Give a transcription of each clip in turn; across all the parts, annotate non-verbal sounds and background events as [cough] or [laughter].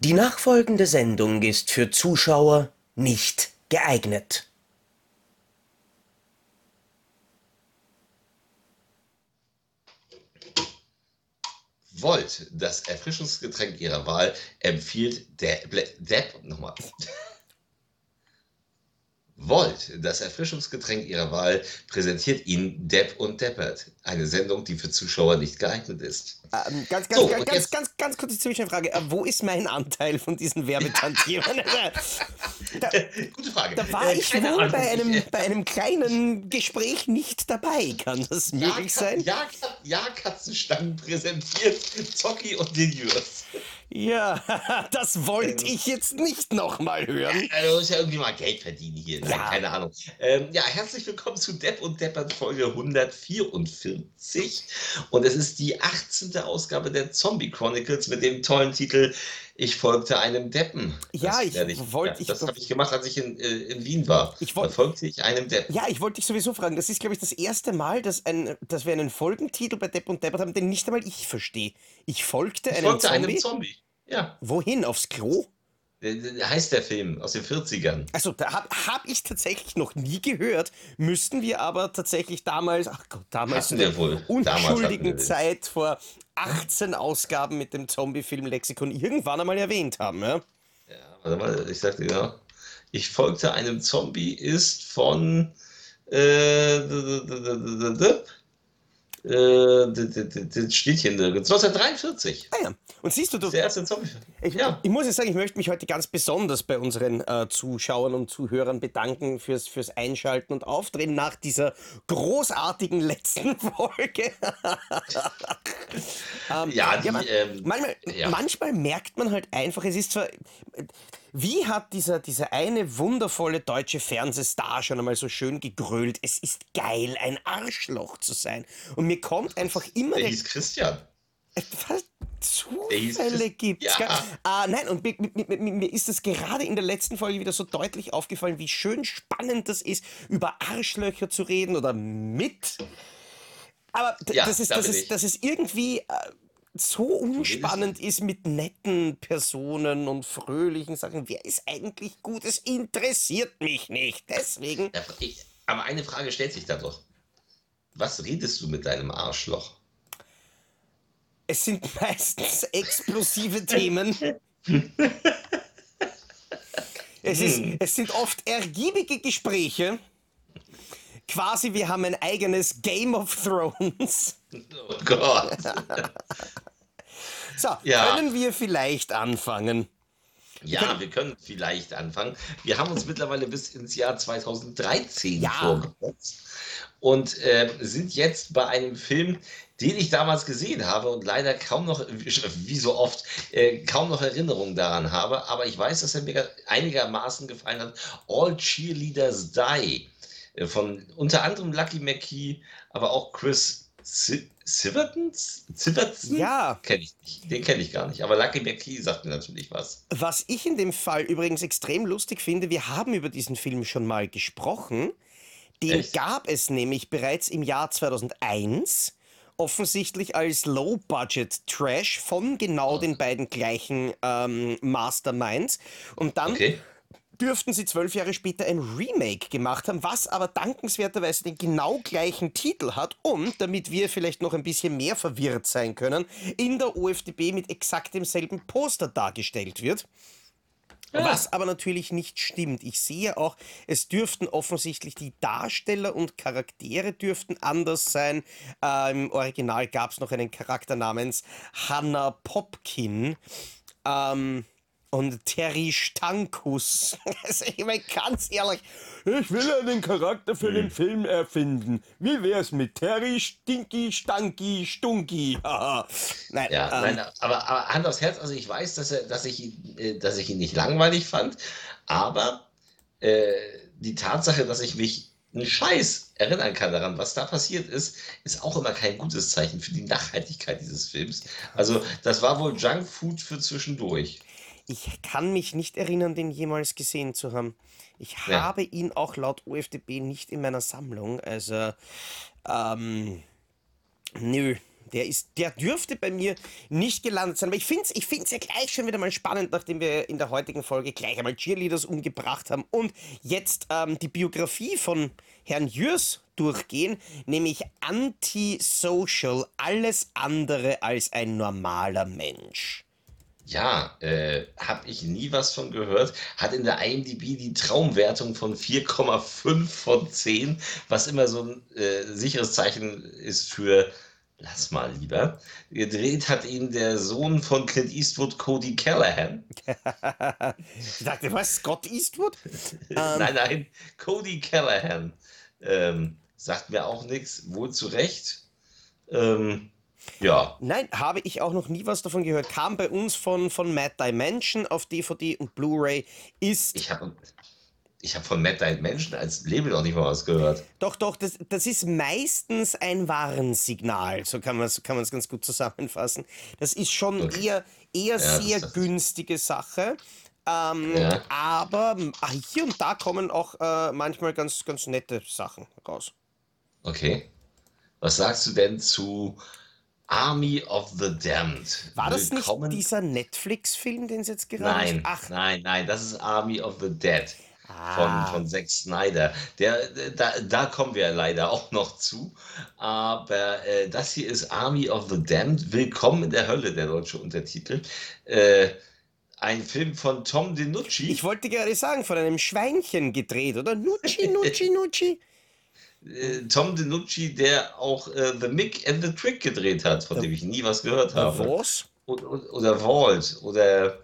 Die nachfolgende Sendung ist für Zuschauer nicht geeignet. Volt, das Erfrischungsgetränk Ihrer Wahl, empfiehlt der Depp nochmal. Volt, das Erfrischungsgetränk Ihrer Wahl, präsentiert Ihnen Depp und Deppert. Eine Sendung, die für Zuschauer nicht geeignet ist. Ähm, ganz, ganz, So, ganz, ganz, ganz, ganz kurze Zwischenfrage. Äh, wo ist mein Anteil von diesen Werbetantiemen? [laughs] da, [laughs] Gute Frage. da war Äh, ich keine wohl bei einem, [laughs] bei einem kleinen Gespräch nicht dabei. Kann das Ja, möglich sein? Ja, ja, Katzenstangen präsentiert Zocki und den Jürs. Ja, das wollte ich jetzt nicht nochmal hören. Also muss ja irgendwie mal Geld verdienen hier. Ja. keine Ahnung. Ähm, ja, herzlich willkommen zu Depp und Deppert Folge 144. Und es ist die 18. Ausgabe der Zombie Chronicles mit dem tollen Titel Ich folgte einem Deppen. Ja, Das ich werde wollt- ja, das habe ich gemacht, als ich in, äh, in Wien war. Ich da wollt- folgte ich einem Deppen. Ja, ich wollte dich sowieso fragen. Das ist, glaube ich, das erste Mal, dass, ein, dass wir einen Folgentitel bei Depp und Deppert haben, den nicht einmal ich verstehe. Ich folgte Ich einem folgte Zombie. einem Zombie. Ja, Wohin? Aufs Klo? Heißt der Film aus den 40ern. Also, da habe hab ich tatsächlich noch nie gehört. Müssten wir aber tatsächlich damals, ach Gott, damals in der wohl. Unschuldigen. Zeit vor 18 Ausgaben mit dem Zombie-Film-Lexikon irgendwann einmal erwähnt haben. Ja? Ja, warte mal, ich sagte ja. Ich folgte einem Zombie ist von äh, äh, d- d- d- d- steht hier nirgends. 1943. Ah ja. Und siehst du, du Das der erste Zombie. ich, Ja. ich muss jetzt sagen, ich möchte mich heute ganz besonders bei unseren äh, Zuschauern und Zuhörern bedanken fürs, fürs Einschalten und Aufdrehen nach dieser großartigen letzten [laughs] Folge. ähm, Ja, die, man- ähm, manchmal, ja. manchmal merkt man halt einfach, es ist zwar. Wie hat dieser, dieser eine wundervolle deutsche Fernsehstar schon einmal so schön gegrölt? Es ist geil, ein Arschloch zu sein. Und mir kommt einfach immer Der hieß Christian. was? hieß Zufälle Chris- gibt's. Ja. Ah, nein, und mir, mir, mir, ist es gerade in der letzten Folge wieder so deutlich aufgefallen, wie schön spannend das ist, über Arschlöcher zu reden oder mit. Aber Ja, das ist, da es, ich. dass es irgendwie äh, so unspannend ist mit netten Personen und fröhlichen Sachen. Wer ist eigentlich gut? Es interessiert mich nicht. Deswegen. Ja, ich, aber eine Frage stellt sich da doch. Was redest du mit deinem Arschloch? Es sind [laughs] meistens explosive Themen. [laughs] Es, ist, es sind oft ergiebige Gespräche. Quasi, wir haben ein eigenes Game of Thrones. Oh Gott. So, Ja. können wir vielleicht anfangen? Ja, wir können vielleicht anfangen. Wir haben uns mittlerweile bis ins Jahr 2013 Ja. vorgesetzt und äh, sind jetzt bei einem Film, den ich damals gesehen habe und leider kaum noch, wie so oft, äh, kaum noch Erinnerungen daran habe. Aber ich weiß, dass er mir einigermaßen gefallen hat. All Cheerleaders Die von unter anderem Lucky McKee, aber auch Chris Si- Siverton? Siverton? Ja. Kenne ich nicht. Den kenne ich gar nicht. Aber Lucky McKee sagt mir natürlich was. Was ich in dem Fall übrigens extrem lustig finde, wir haben über diesen Film schon mal gesprochen. Den Echt? gab es nämlich bereits im Jahr 2001, offensichtlich als Low-Budget-Trash von genau den beiden gleichen ähm, Masterminds. Und dann Okay. Dürften sie zwölf Jahre später ein Remake gemacht haben, was aber dankenswerterweise den genau gleichen Titel hat und, damit wir vielleicht noch ein bisschen mehr verwirrt sein können, in der OFDB mit exakt demselben Poster dargestellt wird. Was aber natürlich nicht stimmt. Ich sehe auch, es dürften offensichtlich die Darsteller und Charaktere dürften anders sein. Äh, Im Original gab es noch einen Charakter namens Hannah Popkin. Ähm, und Terry Stankus. [laughs] Also ich meine, ganz ehrlich, ich will einen Charakter für den Film erfinden. Wie wär's mit Terry Stinky, Stanky, Stunky? [laughs] Haha. nein, Ja, ähm, nein, aber, aber Hand aufs Herz, also ich weiß, dass, er, dass, ich, ihn, äh, dass ich ihn nicht langweilig fand, aber äh, die Tatsache, dass ich mich einen Scheiß erinnern kann daran, was da passiert ist, ist auch immer kein gutes Zeichen für die Nachhaltigkeit dieses Films. Also das war wohl Junkfood für zwischendurch. Ich kann mich nicht erinnern, den jemals gesehen zu haben. Ich Ja. habe ihn auch laut OFDB nicht in meiner Sammlung. Also, ähm, nö, der, ist, der dürfte bei mir nicht gelandet sein. Aber ich finde es ich find's ja gleich schon wieder mal spannend, nachdem wir in der heutigen Folge gleich einmal Cheerleaders umgebracht haben und jetzt ähm, die Biografie von Herrn Jürs durchgehen, nämlich Antisocial, alles andere als ein normaler Mensch. Ja, äh, habe ich nie was von gehört. Hat in der IMDb die Traumwertung von 4,5 von 10, was immer so ein äh, sicheres Zeichen ist für lass mal lieber. Gedreht hat ihn der Sohn von Clint Eastwood, Cody Callahan. [laughs] ich dachte, was, Scott Eastwood? [laughs] nein, nein, Cody Callahan. Ähm, sagt mir auch nichts, wohl zu Recht. Ähm, ja. Nein, habe ich auch noch nie was davon gehört. Kam bei uns von, von Mad Dimension auf DVD und Blu-ray. Ist. Ich habe ich hab von Mad Dimension als Label noch nicht mal was gehört. Doch, doch, das, das ist meistens ein Warnsignal. So kann man es so kann ganz gut zusammenfassen. Das ist schon okay. eher, eher ja, sehr günstige Sache. Ähm, ja. Aber ah, hier und da kommen auch äh, manchmal ganz, ganz nette Sachen raus. Okay. Was sagst du denn zu Army of the Damned. War das Willkommen. nicht dieser Netflix-Film, den es jetzt gerade Nein, Ach. nein, nein, das ist Army of the Dead ah. von, von Zack Snyder. Der, da, da kommen wir leider auch noch zu. Aber äh, das hier ist Army of the Damned. Willkommen in der Hölle, der deutsche Untertitel. Äh, ein Film von Tom DiNucci. Ich wollte gerade sagen, von einem Schweinchen gedreht, oder? Nucci, Nucci, Nucci. Äh, Tom DiNucci, der auch äh, The Mick and the Trick gedreht hat, von dem ich nie was gehört habe. Was? Oder, oder Vault oder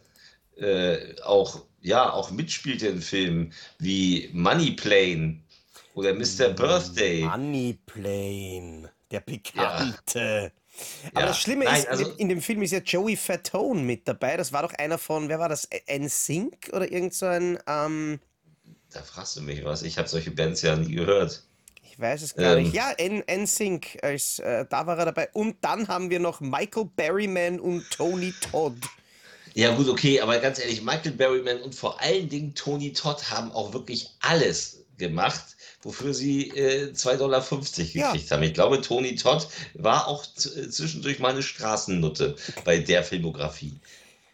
äh, auch, ja, auch mitspielte in Filmen wie Money Plane oder Mr. Birthday. Money Plane, der Bekannte. Ja. Aber ja. das Schlimme Nein, ist, also, in dem Film ist ja Joey Fatone mit dabei. Das war doch einer von, wer war das? NSYNC oder irgend so ein. Ähm da fragst du mich was. Ich habe solche Bands ja nie gehört. Ich weiß es gar ähm, nicht. Ja, NSYNC, als, äh, da war er dabei. Und dann haben wir noch Michael Berryman und Tony Todd. Ja, gut, okay, aber ganz ehrlich, Michael Berryman und vor allen Dingen Tony Todd haben auch wirklich alles gemacht, wofür sie äh, 2,50 Dollar gekriegt ja. haben. Ich glaube, Tony Todd war auch zwischendurch mal eine Straßennutte bei der Filmografie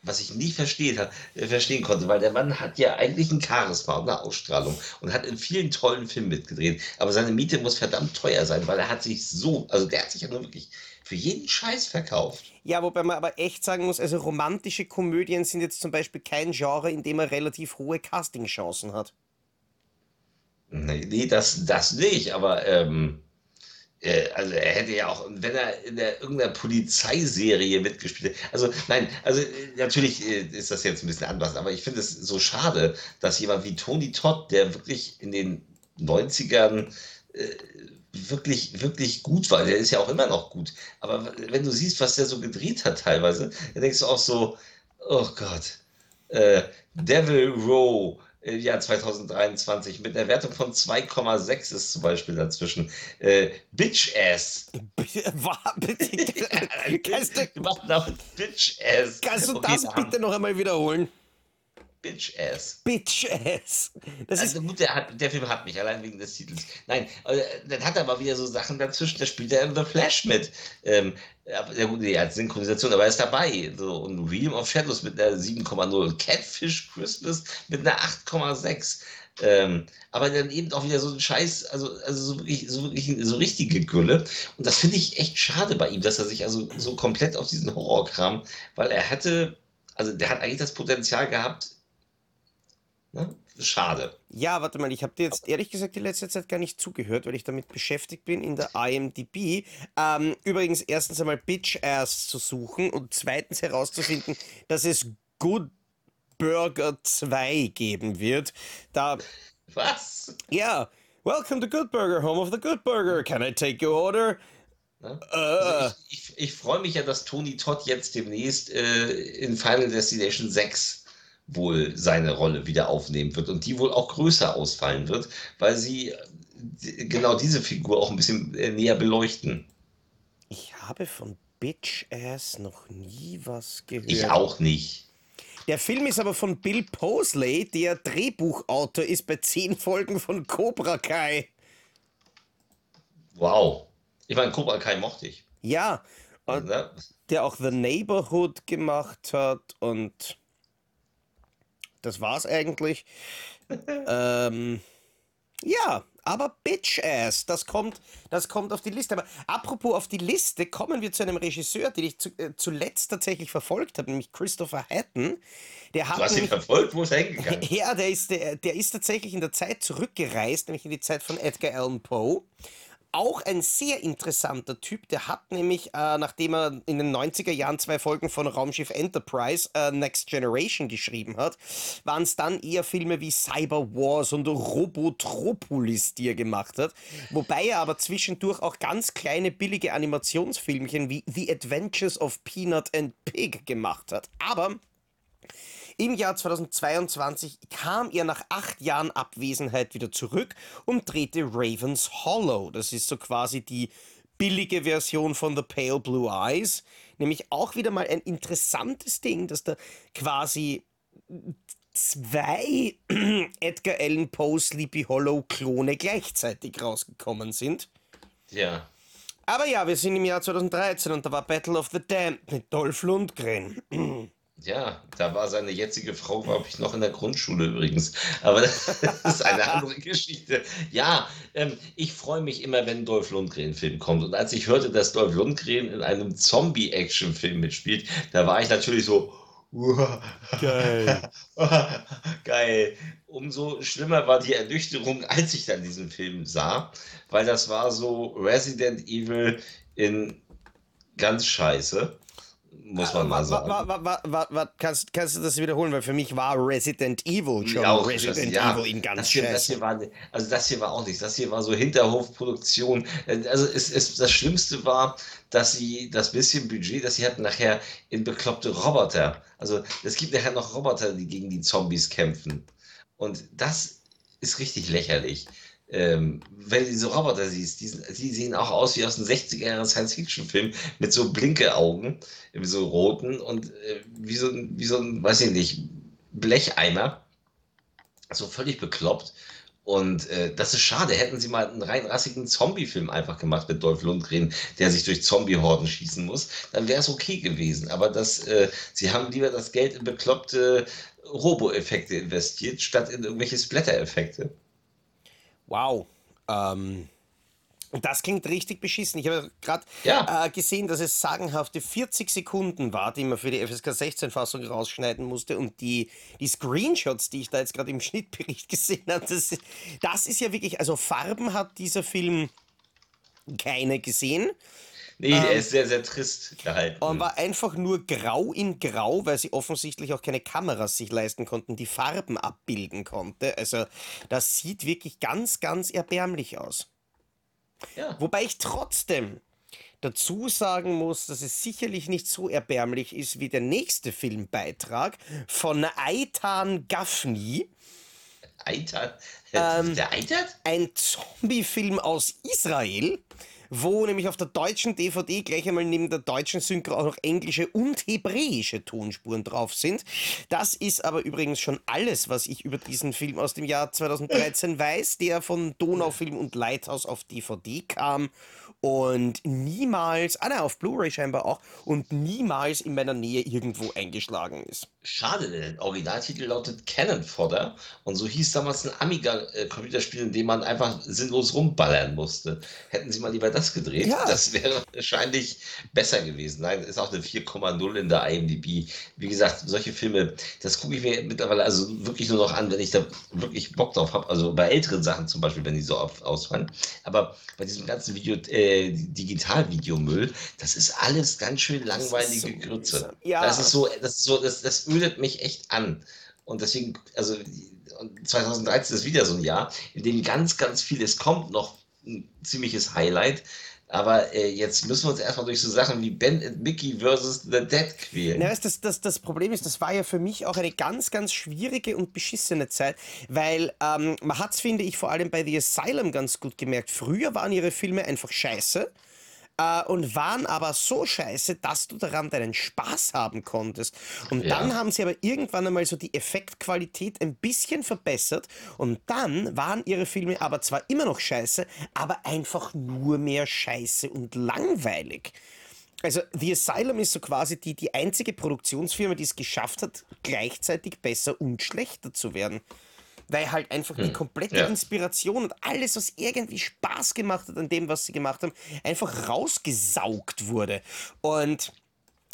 was ich nie verstehen, äh, verstehen konnte, weil der Mann hat ja eigentlich ein Charisma und eine Ausstrahlung und hat in vielen tollen Filmen mitgedreht. Aber seine Miete muss verdammt teuer sein, weil er hat sich so, also der hat sich ja nur wirklich für jeden Scheiß verkauft. Ja, wobei man aber echt sagen muss, also romantische Komödien sind jetzt zum Beispiel kein Genre, in dem er relativ hohe Castingchancen hat. Nee, nee das, das nicht, aber ähm, äh, also er hätte ja auch, wenn er in der, irgendeiner Polizeiserie mitgespielt hätte. Also nein, also natürlich äh, ist das jetzt ein bisschen anders, aber ich finde es so schade, dass jemand wie Tony Todd, der wirklich in den 90ern äh, wirklich, wirklich gut war, der ist ja auch immer noch gut, aber wenn du siehst, was der so gedreht hat teilweise, dann denkst du auch so, oh Gott, äh, Devil Row, im Jahr 2023 mit einer Wertung von 2,6 ist zum Beispiel dazwischen. Äh, Bitch Ass. [laughs] [laughs] kannst du, Bitch Ass. Kannst du das bitte noch einmal wiederholen? Bitch Ass. Bitch Ass. Das also ist gut, der, hat, der Film hat mich, allein wegen des Titels. Nein, äh, dann hat er aber wieder so Sachen dazwischen, da spielt er in The Flash mit. Ähm, ja gut, er hat Synchronisation, aber er ist dabei. So, und Realm of Shadows mit einer 7,0. Catfish Christmas mit einer 8,6. Ähm, aber dann eben auch wieder so ein Scheiß, also, also so, wirklich, so, wirklich, so richtige Gülle. Und das finde ich echt schade bei ihm, dass er sich also so komplett auf diesen Horrorkram, weil er hatte, also der hat eigentlich das Potenzial gehabt, Ne? Schade. Ja, warte mal, ich habe dir jetzt ehrlich gesagt die letzte Zeit gar nicht zugehört, weil ich damit beschäftigt bin, in der IMDb. Ähm, übrigens, erstens einmal Bitch Ass zu suchen und zweitens herauszufinden, dass es Good Burger 2 geben wird. Da. Was? Ja. Welcome to Good Burger, home of the Good Burger. Can I take your order? Ne? Also ich, ich, ich freue mich ja, dass Tony Todd jetzt demnächst äh, in Final Destination 6 wohl seine Rolle wieder aufnehmen wird und die wohl auch größer ausfallen wird, weil sie äh, genau diese Figur auch ein bisschen äh, näher beleuchten. Ich habe von Bitch Ass noch nie was gehört. Ich auch nicht. Der Film ist aber von Bill Posley, der Drehbuchautor ist bei zehn Folgen von Cobra Kai. Wow. Ich meine, Cobra Kai mochte ich. Ja, Und ne? Der auch The Neighborhood gemacht hat und das war's eigentlich. [laughs] ähm, ja, aber Bitch Ass, das kommt, das kommt auf die Liste. Aber apropos auf die Liste, kommen wir zu einem Regisseur, den ich zu, äh, zuletzt tatsächlich verfolgt habe, nämlich Christopher Hatton. Der hat du hast ihn verfolgt? Wo ist er hingegangen? [laughs] Ja, der ist, der, der ist tatsächlich in der Zeit zurückgereist, nämlich in die Zeit von Edgar Allan Poe auch ein sehr interessanter Typ. Der hat nämlich, äh, nachdem er in den 90er Jahren zwei Folgen von Raumschiff Enterprise äh, Next Generation geschrieben hat, waren es dann eher Filme wie Cyber Wars und Robotropolis, die er gemacht hat. Wobei er aber zwischendurch auch ganz kleine billige Animationsfilmchen wie The Adventures of Peanut and Pig gemacht hat. Aber im Jahr 2022 kam er nach acht Jahren Abwesenheit wieder zurück und drehte Ravens Hollow. Das ist so quasi die billige Version von The Pale Blue Eyes. Nämlich auch wieder mal ein interessantes Ding, dass da quasi zwei [clears throat] Edgar Allan Poe Sleepy Hollow Klone gleichzeitig rausgekommen sind. Ja. Aber ja, wir sind im Jahr 2013 und da war Battle of the Damned mit Dolph Lundgren. [clears throat] Ja, da war seine jetzige Frau, glaube ich, noch in der Grundschule übrigens. Aber [laughs] das ist eine andere [laughs] Geschichte. Ja, ähm, ich freue mich immer, wenn ein Dolph Lundgren-Film kommt. Und als ich hörte, dass Dolph Lundgren in einem Zombie-Action-Film mitspielt, da war ich natürlich so, Geil. [laughs] Geil. Umso schlimmer war die Ernüchterung, als ich dann diesen Film sah, weil das war so Resident Evil in ganz scheiße muss man mal sagen. Wa, wa, wa, kannst, kannst du das wiederholen? Weil für mich war Resident Evil schon ja, Resident ja, Evil in ganz das hier, das hier war, Also das hier war auch nichts. Das hier war so Hinterhofproduktion. Also es, es, das Schlimmste war, dass sie das bisschen Budget, das sie hatten, nachher in bekloppte Roboter. Also es gibt nachher noch Roboter, die gegen die Zombies kämpfen. Und das ist richtig lächerlich ähm, wenn du diese Roboter siehst, die, die, sehen auch aus wie aus einem 60er Jahre Science-Fiction-Film mit so Blinke-Augen, so roten und äh, wie, so, wie so ein, weiß ich nicht, Blecheimer. So völlig bekloppt. Und äh, das ist schade. Hätten sie mal einen rein rassigen Zombie-Film einfach gemacht mit Dolph Lundgren, der sich durch Zombie-Horden schießen muss, dann wäre es okay gewesen. Aber das, äh, sie haben lieber das Geld in bekloppte Robo-Effekte investiert, statt in irgendwelche Splatter-Effekte. Wow. Ähm, das klingt richtig beschissen. Ich habe gerade ja. äh, gesehen, dass es sagenhafte 40 Sekunden war, die man für die FSK 16-Fassung rausschneiden musste. Und die, die Screenshots, die ich da jetzt gerade im [laughs] Schnittbericht gesehen habe, das, das ist ja wirklich, also Farben hat dieser Film keine gesehen. Nee, ähm, er ist sehr, sehr trist gehalten. Und war einfach nur grau in grau, weil sie offensichtlich auch keine Kameras sich leisten konnten, die Farben abbilden konnte. Also das sieht wirklich ganz, ganz erbärmlich aus. Ja. Wobei ich trotzdem dazu sagen muss, dass es sicherlich nicht so erbärmlich ist wie der nächste Filmbeitrag von Aitan Gaffney. Aitan? Ähm, der Aitan? Ein Zombie-Film aus Israel wo nämlich auf der deutschen DVD gleich einmal neben der deutschen Synchro auch noch englische und hebräische Tonspuren drauf sind. Das ist aber übrigens schon alles, was ich über diesen Film aus dem Jahr 2013 weiß, der von Donaufilm und Lighthouse auf DVD kam und niemals, ah nein, auf Blu-ray scheinbar auch, und niemals in meiner Nähe irgendwo eingeschlagen ist. Schade, der Originaltitel lautet Cannon Fodder und so hieß damals ein Amiga-Computerspiel, in dem man einfach sinnlos rumballern musste. Hätten sie mal lieber das gedreht, ja. das wäre wahrscheinlich besser gewesen. Nein, ist auch eine 4,0 in der IMDb. Wie gesagt, solche Filme, das gucke ich mir mittlerweile also wirklich nur noch an, wenn ich da wirklich Bock drauf habe. Also bei älteren Sachen zum Beispiel, wenn die so ausfallen. Aber bei diesem ganzen Video, äh, äh, Digitalvideomüll, das ist alles ganz schön langweilige so Grütze. Ja. Das ist so, das ist so, das, das ödet mich echt an. Und deswegen, also 2013 ist wieder so ein Jahr, in dem ganz, ganz viel, es kommt noch ein ziemliches Highlight. Aber äh, jetzt müssen wir uns erstmal durch so Sachen wie Ben and Mickey versus The Dead quälen. Ja, das, das, das Problem ist, das war ja für mich auch eine ganz, ganz schwierige und beschissene Zeit, weil ähm, man hat es, finde ich, vor allem bei The Asylum ganz gut gemerkt. Früher waren ihre Filme einfach scheiße äh, und waren aber so scheiße, dass du daran deinen Spaß haben konntest. Und ja. dann haben sie aber irgendwann einmal so die Effektqualität ein bisschen verbessert und dann waren ihre Filme aber zwar immer noch scheiße, aber einfach nur mehr scheiße und langweilig. Also The Asylum ist so quasi die, die einzige Produktionsfirma, die es geschafft hat, gleichzeitig besser und schlechter zu werden. Weil halt einfach die Hm, komplette ja. Inspiration und alles, was irgendwie Spaß gemacht hat an dem, was sie gemacht haben, einfach rausgesaugt wurde. Und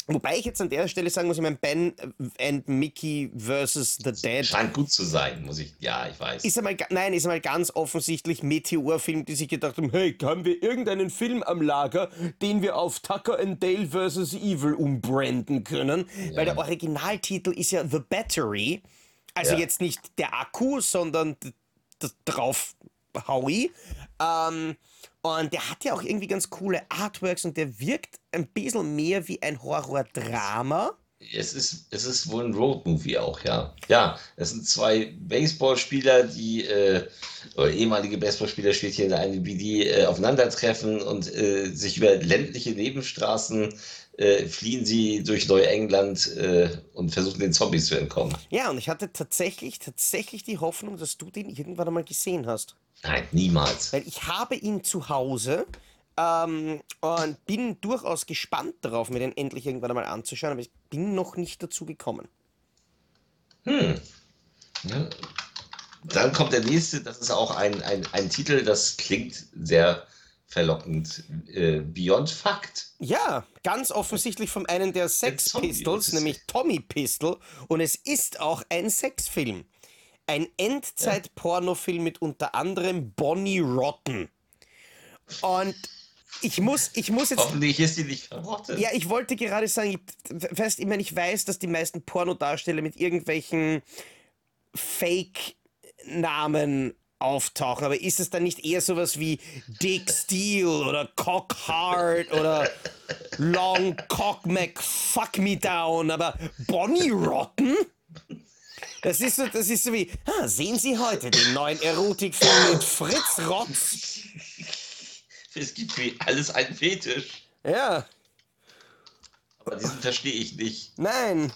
wobei ich jetzt an der Stelle sagen muss, ich meine, Ben and Mickey versus The Dead Scheint gut zu sein, muss ich. Ja, ich weiß. ist einmal, nein, ist einmal ganz offensichtlich Meteorfilm, die sich gedacht haben, hey, haben wir irgendeinen Film am Lager, den wir auf Tucker and Dale vs. Evil umbranden können? Weil der Originaltitel ist ja The Battery. Also Ja. jetzt nicht der Akku, sondern drauf Howie. Ähm, und der hat ja auch irgendwie ganz coole Artworks und der wirkt ein bisschen mehr wie ein Horror-Drama. Es ist, es ist wohl ein Roadmovie auch, ja. Ja, es sind zwei Baseballspieler, die, äh, oder ehemalige Baseballspieler steht hier in der wie die äh, aufeinandertreffen und äh, sich über ländliche Nebenstraßen äh, fliehen sie durch Neuengland äh, und versuchen den Zombies zu entkommen. Ja, und ich hatte tatsächlich, tatsächlich die Hoffnung, dass du den irgendwann einmal gesehen hast. Nein, niemals. Weil ich habe ihn zu Hause ähm, und bin durchaus gespannt darauf, mir den endlich irgendwann einmal anzuschauen, aber ich bin noch nicht dazu gekommen. Ja. Dann kommt der nächste, das ist auch ein, ein, ein Titel, das klingt sehr verlockend. Äh, Beyond Fact. Ja, ganz offensichtlich von einem der Sex Pistols, nämlich Tommy Pistol. Und es ist auch ein Sexfilm. Ein Endzeit-Pornofilm mit unter anderem Bonnie Rotten. Und ich muss, ich muss jetzt Hoffentlich ist die nicht verrottet. Ja, ich wollte gerade sagen, ich, weißt, ich meine, ich weiß, dass die meisten Pornodarsteller mit irgendwelchen Fake-Namen auftauchen, aber ist es dann nicht eher sowas wie Dick Steele oder Cock Hard oder Long Cock Mac Fuck Me Down, aber Bonnie Rotten? Das ist so, das ist so wie, ah, sehen Sie heute den neuen Erotikfilm mit Fritz Rotz? Es gibt für alles einen Fetisch. Ja. Aber diesen verstehe ich nicht. Nein.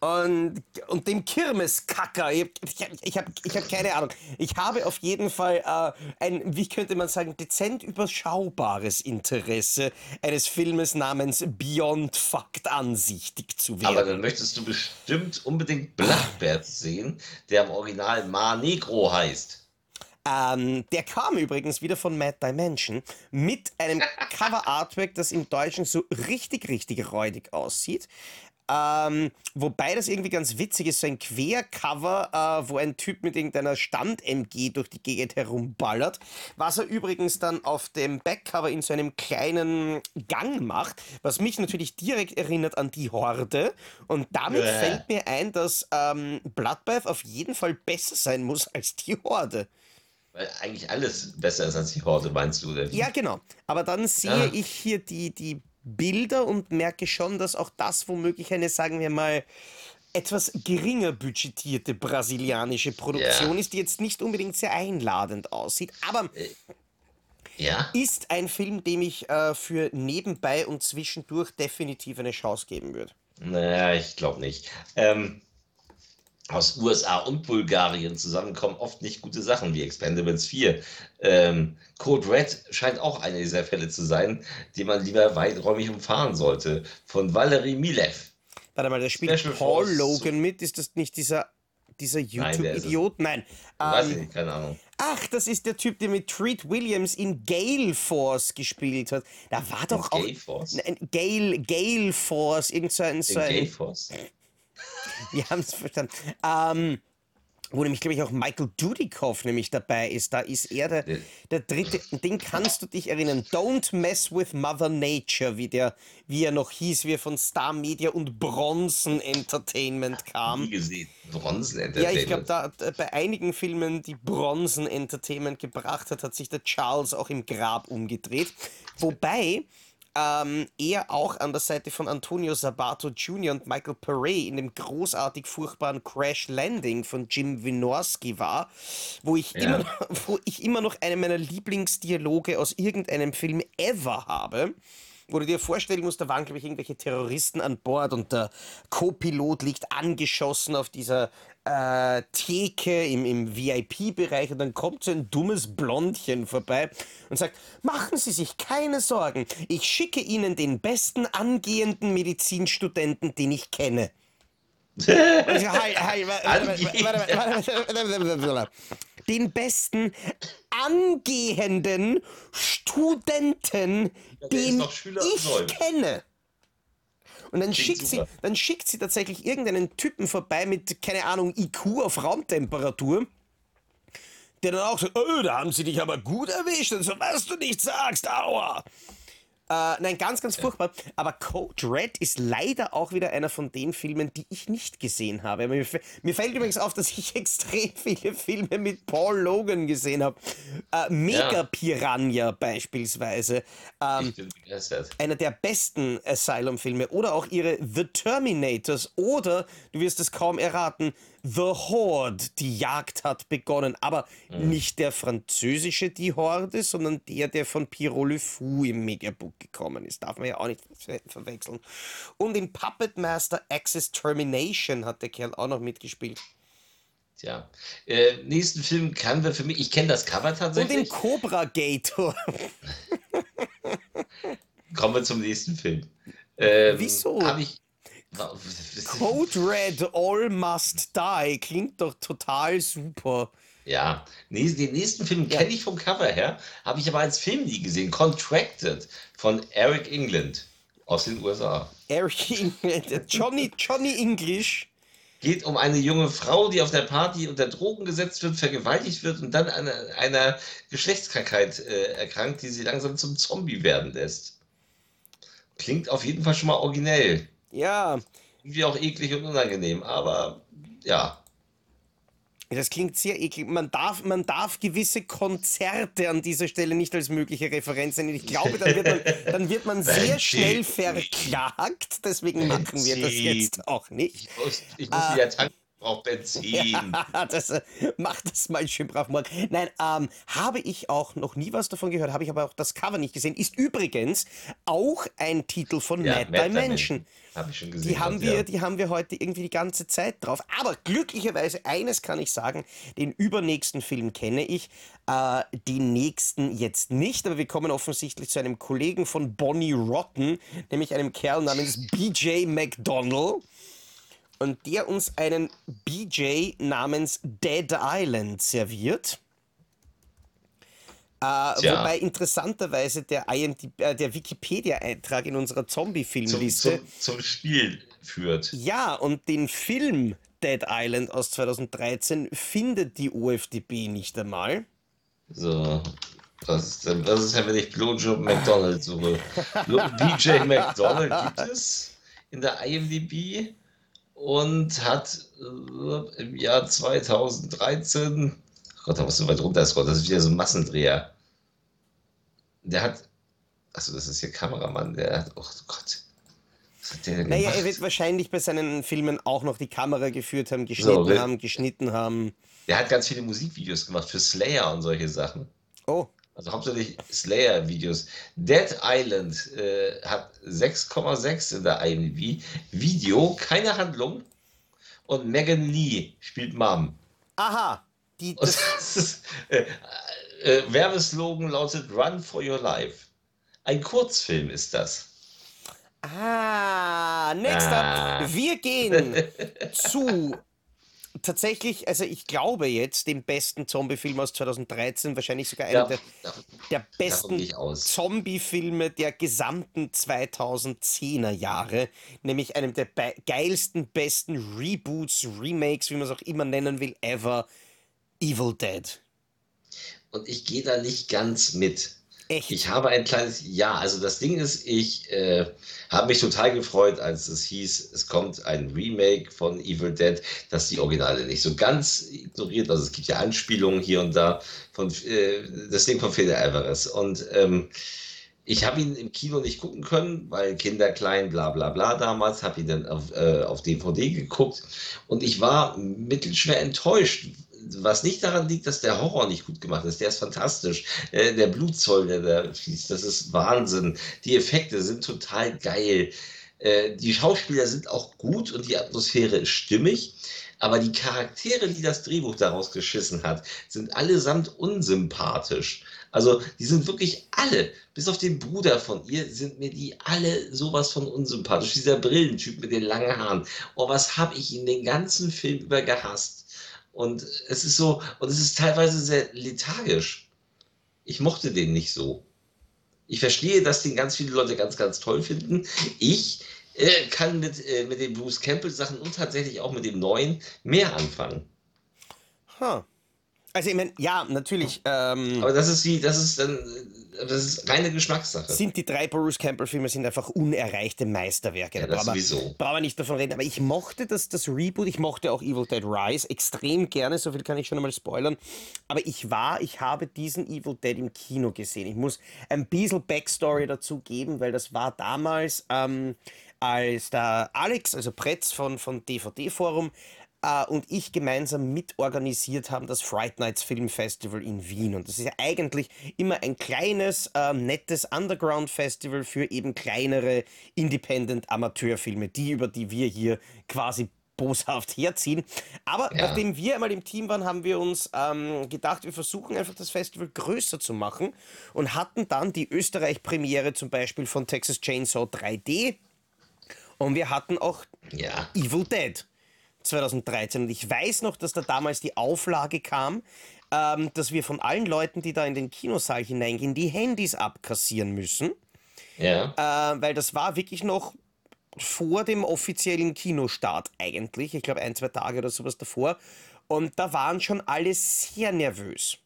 Und, und dem Kirmeskacker. Ich, ich, ich habe ich hab keine Ahnung. Ich habe auf jeden Fall äh, ein, wie könnte man sagen, dezent überschaubares Interesse eines Filmes namens Beyond Fact ansichtig zu Aber werden. dann möchtest du bestimmt unbedingt Blackbird sehen, der im Original Mar Negro heißt. Ähm, der kam übrigens wieder von Mad Dimension mit einem [laughs] Cover-Artwork, das im Deutschen so richtig, richtig räudig aussieht. Ähm, wobei das irgendwie ganz witzig ist, so ein Quercover, äh, wo ein Typ mit irgendeiner Stand-MG durch die Gegend herumballert, was er übrigens dann auf dem Backcover in so einem kleinen Gang macht, was mich natürlich direkt erinnert an die Horde. Und damit Bäh. fällt mir ein, dass ähm, Bloodbath auf jeden Fall besser sein muss als die Horde. Weil eigentlich alles besser ist als die Horde, meinst du denn? Ja, genau. Aber dann sehe Ja. ich hier die, die Bilder und merke schon, dass auch das womöglich eine, sagen wir mal, etwas geringer budgetierte brasilianische Produktion Ja. ist, die jetzt nicht unbedingt sehr einladend aussieht. Aber Ja? ist ein Film, dem ich äh, für nebenbei und zwischendurch definitiv eine Chance geben würde. Naja, ich glaube nicht. Ähm, aus USA und Bulgarien zusammenkommen oft nicht gute Sachen wie Expendables 4. Ähm, Code Red scheint auch einer dieser Fälle zu sein, die man lieber weiträumig umfahren sollte. Von Valery Milev. Warte mal, da spielt Special Paul Force. Logan mit. Ist das nicht dieser, dieser. YouTube-Idiot? Nein. Weiß ich Ähm, nicht, keine Ahnung. Ach, das ist der Typ, der mit Treat Williams in Gale Force gespielt hat. Da war doch auch. Gay Force? Nein, Gale, Gale Force, irgend so ein. So ein Force. [laughs] wir haben es verstanden. Ähm, wo nämlich, glaube ich, auch Michael Dudikoff nämlich dabei ist. Da ist er der, der dritte. Den kannst du dich erinnern. Don't mess with Mother Nature, wie, der, wie er noch hieß, wie er von Star Media und Bronzen Entertainment kam. Nie gesehen. Bronzen Ja, Entertainment. ich glaube, da, bei einigen Filmen, die Bronzen Entertainment gebracht hat, hat sich der Charles auch im Grab umgedreht. [laughs] Wobei ähm, er auch an der Seite von Antonio Sabato Jr. und Michael Perret in dem großartig furchtbaren Crash Landing von Jim Wynorski war, wo ich, Ja. immer, [laughs] wo ich immer noch einen meiner Lieblingsdialoge aus irgendeinem Film ever habe. Wo du dir vorstellen musst, da waren, glaube ich, irgendwelche Terroristen an Bord und der Co-Pilot liegt angeschossen auf dieser äh, Theke im, im VIP-Bereich und dann kommt so ein dummes Blondchen vorbei und sagt, machen Sie sich keine Sorgen, ich schicke Ihnen den besten angehenden Medizinstudenten, den ich kenne. Den besten angehenden Studenten, den ich neu. Und dann schickt, sie, dann schickt sie tatsächlich irgendeinen Typen vorbei mit, keine Ahnung, IQ auf Raumtemperatur, der dann auch sagt, oh, da haben sie dich aber gut erwischt und so, was du nicht sagst, aua. Äh, nein, ganz, ganz furchtbar. Aber Code Red ist leider auch wieder einer von den Filmen, die ich nicht gesehen habe. Mir, mir fällt übrigens auf, dass ich [laughs] extrem viele Filme mit Paul Logan gesehen habe. Äh, Mega ja. Piranha beispielsweise. Ähm, ich bin begeistert. Einer der besten Asylum-Filme. Oder auch ihre The Terminators. Oder, du wirst es kaum erraten, The Horde, die Jagd hat begonnen. Aber mhm. nicht der französische Die Horde, sondern der, der von Pierrot Le Fou im Mediabook gekommen ist. Darf man ja auch nicht ver verwechseln. Und in Puppet Master Access Termination hat der Kerl auch noch mitgespielt. Tja, äh, nächsten Film kann wir für mich, ich kenne das Cover tatsächlich. Und den Cobra Gator. [laughs] Kommen wir zum nächsten Film. Ähm, Wieso? Habe ich, Code Red All Must Die klingt doch total super. Ja, den nächsten Film kenne ich vom Cover her, habe ich aber als Film nie gesehen. Contracted von Eric England aus den USA. Eric England, Johnny, Johnny English. Geht um eine junge Frau, die auf der Party unter Drogen gesetzt wird, vergewaltigt wird und dann an einer Geschlechtskrankheit äh, erkrankt, die sie langsam zum Zombie werden lässt. Klingt auf jeden Fall schon mal originell. Ja. Irgendwie auch eklig und unangenehm, aber ja. Das klingt sehr eklig. Man darf, man darf gewisse Konzerte an dieser Stelle nicht als mögliche Referenz nennen. Ich glaube, dann wird man, [laughs] dann wird man sehr schnell verklagt. Deswegen machen wir das jetzt auch nicht. Ich muss, ich muss ah, wieder tanken braucht Benzin. [laughs] Ja, das, äh, mach das mal schön brav morgen. Nein, ähm, habe ich auch noch nie was davon gehört, habe ich aber auch das Cover nicht gesehen. Ist übrigens auch ein Titel von ja, Mad, Mad Dimension. Habe ich schon gesehen. Die haben, wir, ja. die haben wir heute irgendwie die ganze Zeit drauf. Aber glücklicherweise, eines kann ich sagen, den übernächsten Film kenne ich, äh, den nächsten jetzt nicht, aber wir kommen offensichtlich zu einem Kollegen von Bonnie Rotten, nämlich einem Kerl namens BJ McDonald und der uns einen BJ namens Dead Island serviert. Äh, wobei interessanterweise der, äh, der Wikipedia-Eintrag in unserer Zombie-Filmliste zum, zum, zum, Spiel führt. Ja, und den Film Dead Island aus 2013 findet die OFDB nicht einmal. So, was ist denn, was ist denn wenn ich Blowjob McDonald suche? BJ [laughs] McDonald gibt es in der IMDb? Und hat äh, im Jahr 2013, oh Gott, da musst du weit runter scrollen, das ist wieder so ein Massendreher. Der hat, achso, das ist hier Kameramann, der hat, oh Gott. Was hat der denn naja, er wird wahrscheinlich bei seinen Filmen auch noch die Kamera geführt haben, geschnitten so, haben, geschnitten haben. Der hat ganz viele Musikvideos gemacht für Slayer und solche Sachen. Oh. Also hauptsächlich Slayer-Videos. Dead Island äh, hat 6,6 in der IMDb. Video, keine Handlung. Und Megan Lee spielt Mom. Aha. Die, das ist, äh, äh, Werbeslogan lautet Run for Your Life. Ein Kurzfilm ist das. Ah, next ah. up. Wir gehen [laughs] zu tatsächlich, also ich glaube jetzt, den besten Zombie-Film aus 2013, wahrscheinlich sogar einer ja, der, der besten Zombie-Filme der gesamten 2010er Jahre, nämlich einem der geilsten, besten Reboots, Remakes, wie man es auch immer nennen will, ever, Evil Dead. Und ich gehe da nicht ganz mit. Echt? Ich habe ein kleines Ja. Also das Ding ist, ich äh, habe mich total gefreut, als es hieß, es kommt ein Remake von Evil Dead, das die Originale nicht so ganz ignoriert. Also es gibt ja Anspielungen hier und da von äh, das Ding von Fede Alvarez. Und ähm, ich habe ihn im Kino nicht gucken können, weil Kinder klein, bla bla bla damals, habe ihn dann auf, äh, auf DVD geguckt und ich war mittelschwer enttäuscht, was nicht daran liegt, dass der Horror nicht gut gemacht ist. Der ist fantastisch. Äh, der Blutzoll, der da fließt, das ist Wahnsinn. Die Effekte sind total geil. Äh, die Schauspieler sind auch gut und die Atmosphäre ist stimmig. Aber die Charaktere, die das Drehbuch daraus geschissen hat, sind allesamt unsympathisch. Also die sind wirklich alle, bis auf den Bruder von ihr, sind mir die alle sowas von unsympathisch. Dieser Brillentyp mit den langen Haaren. Oh, was habe ich ihn den ganzen Film über gehasst. Und es ist so, und es ist teilweise sehr lethargisch. Ich mochte den nicht so. Ich verstehe, dass den ganz viele Leute ganz, ganz toll finden. Ich äh, kann mit, äh, mit den Bruce Campbell-Sachen und tatsächlich auch mit dem neuen mehr anfangen. Huh. Also ich meine, ja, natürlich. Ähm, Aber das ist wie, das ist dann, das ist reine Geschmackssache. Sind die drei Bruce Campbell-Filme sind einfach unerreichte Meisterwerke. Ja, da das brauchen sowieso. brauchen wir nicht davon reden. Aber ich mochte das, das Reboot, ich mochte auch Evil Dead Rise extrem gerne, so viel kann ich schon einmal spoilern. Aber ich war, ich habe diesen Evil Dead im Kino gesehen. Ich muss ein bisschen Backstory dazu geben, weil das war damals, ähm, als der Alex, also Pretz von, von DVD Forum, äh, und ich gemeinsam mitorganisiert haben das Fright Nights Film Festival in Wien. Und das ist ja eigentlich immer ein kleines, äh, nettes Underground-Festival für eben kleinere Independent-Amateurfilme, die, über die wir hier quasi boshaft herziehen. Aber Ja. nachdem wir einmal im Team waren, haben wir uns ähm, gedacht, wir versuchen einfach das Festival größer zu machen und hatten dann die Österreich-Premiere zum Beispiel von Texas Chainsaw 3D und wir hatten auch Ja. Evil Dead 2013. Und ich weiß noch, dass da damals die Auflage kam, ähm, dass wir von allen Leuten, die da in den Kinosaal hineingehen, die Handys abkassieren müssen, Ja. äh, weil das war wirklich noch vor dem offiziellen Kinostart eigentlich. Ich glaube ein, zwei Tage oder sowas davor. Und da waren schon alle sehr nervös.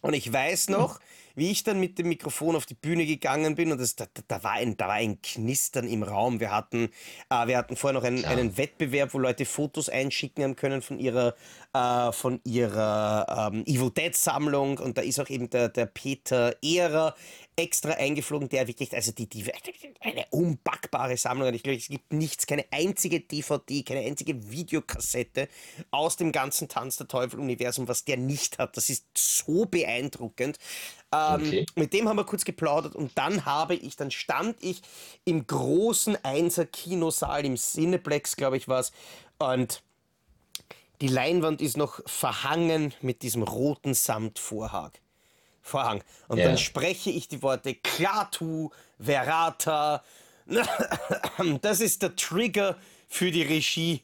Und ich weiß noch, wie ich dann mit dem Mikrofon auf die Bühne gegangen bin und das, da, da, war ein, da war ein Knistern im Raum. Wir hatten, äh, wir hatten vorher noch einen, einen Wettbewerb, wo Leute Fotos einschicken haben können von ihrer, äh, von ihrer ähm, Evil Dead Sammlung und da ist auch eben der, der Peter Ehrer extra eingeflogen, der wirklich, also die, die eine unpackbare Sammlung. Ich glaube, es gibt nichts, keine einzige DVD, keine einzige Videokassette aus dem ganzen Tanz der Teufel-Universum, was der nicht hat. Das ist so beeindruckend. Ähm, Okay. Mit dem haben wir kurz geplaudert und dann habe ich, dann stand ich im großen Einser-Kinosaal, im Cineplex, glaube ich, war es, und die Leinwand ist noch verhangen mit diesem roten Samtvorhang. Vorhang. Und Ja. dann spreche ich die Worte Klatu, Verata. [laughs] Das ist der Trigger für die Regie,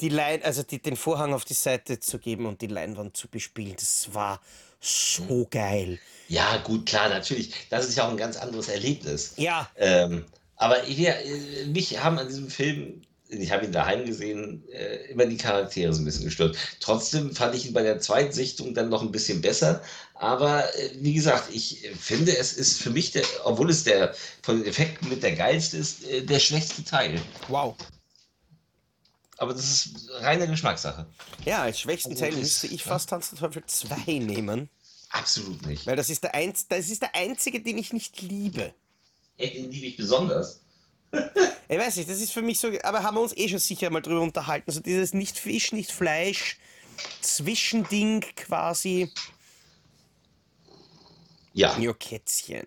die Lein also die, den Vorhang auf die Seite zu geben und die Leinwand zu bespielen. Das war so geil. Ja, gut, klar, natürlich. Das ist ja auch ein ganz anderes Erlebnis. Ja, Ähm, aber wir, äh, mich haben an diesem Film, ich habe ihn daheim gesehen, äh, immer die Charaktere so ein bisschen gestört. Trotzdem fand ich ihn bei der Zweitsichtung dann noch ein bisschen besser. Aber äh, wie gesagt, ich äh, finde, es ist für mich, der, obwohl es der von den Effekten mit der geilste ist, äh, der schwächste Teil. wow. Aber das ist reine Geschmackssache. Ja, als schwächsten Also Teil müsste ich fast Tanz der Teufel 2 nehmen, Absolut nicht. weil das ist der, einz das ist der einzige, den ich nicht liebe. Ey, Den liebe ich besonders. [laughs] Ich weiß nicht, das ist für mich so, aber haben wir uns eh schon sicher mal drüber unterhalten. So dieses nicht Fisch, nicht Fleisch, Zwischending quasi. Ja. Jo Kätzchen.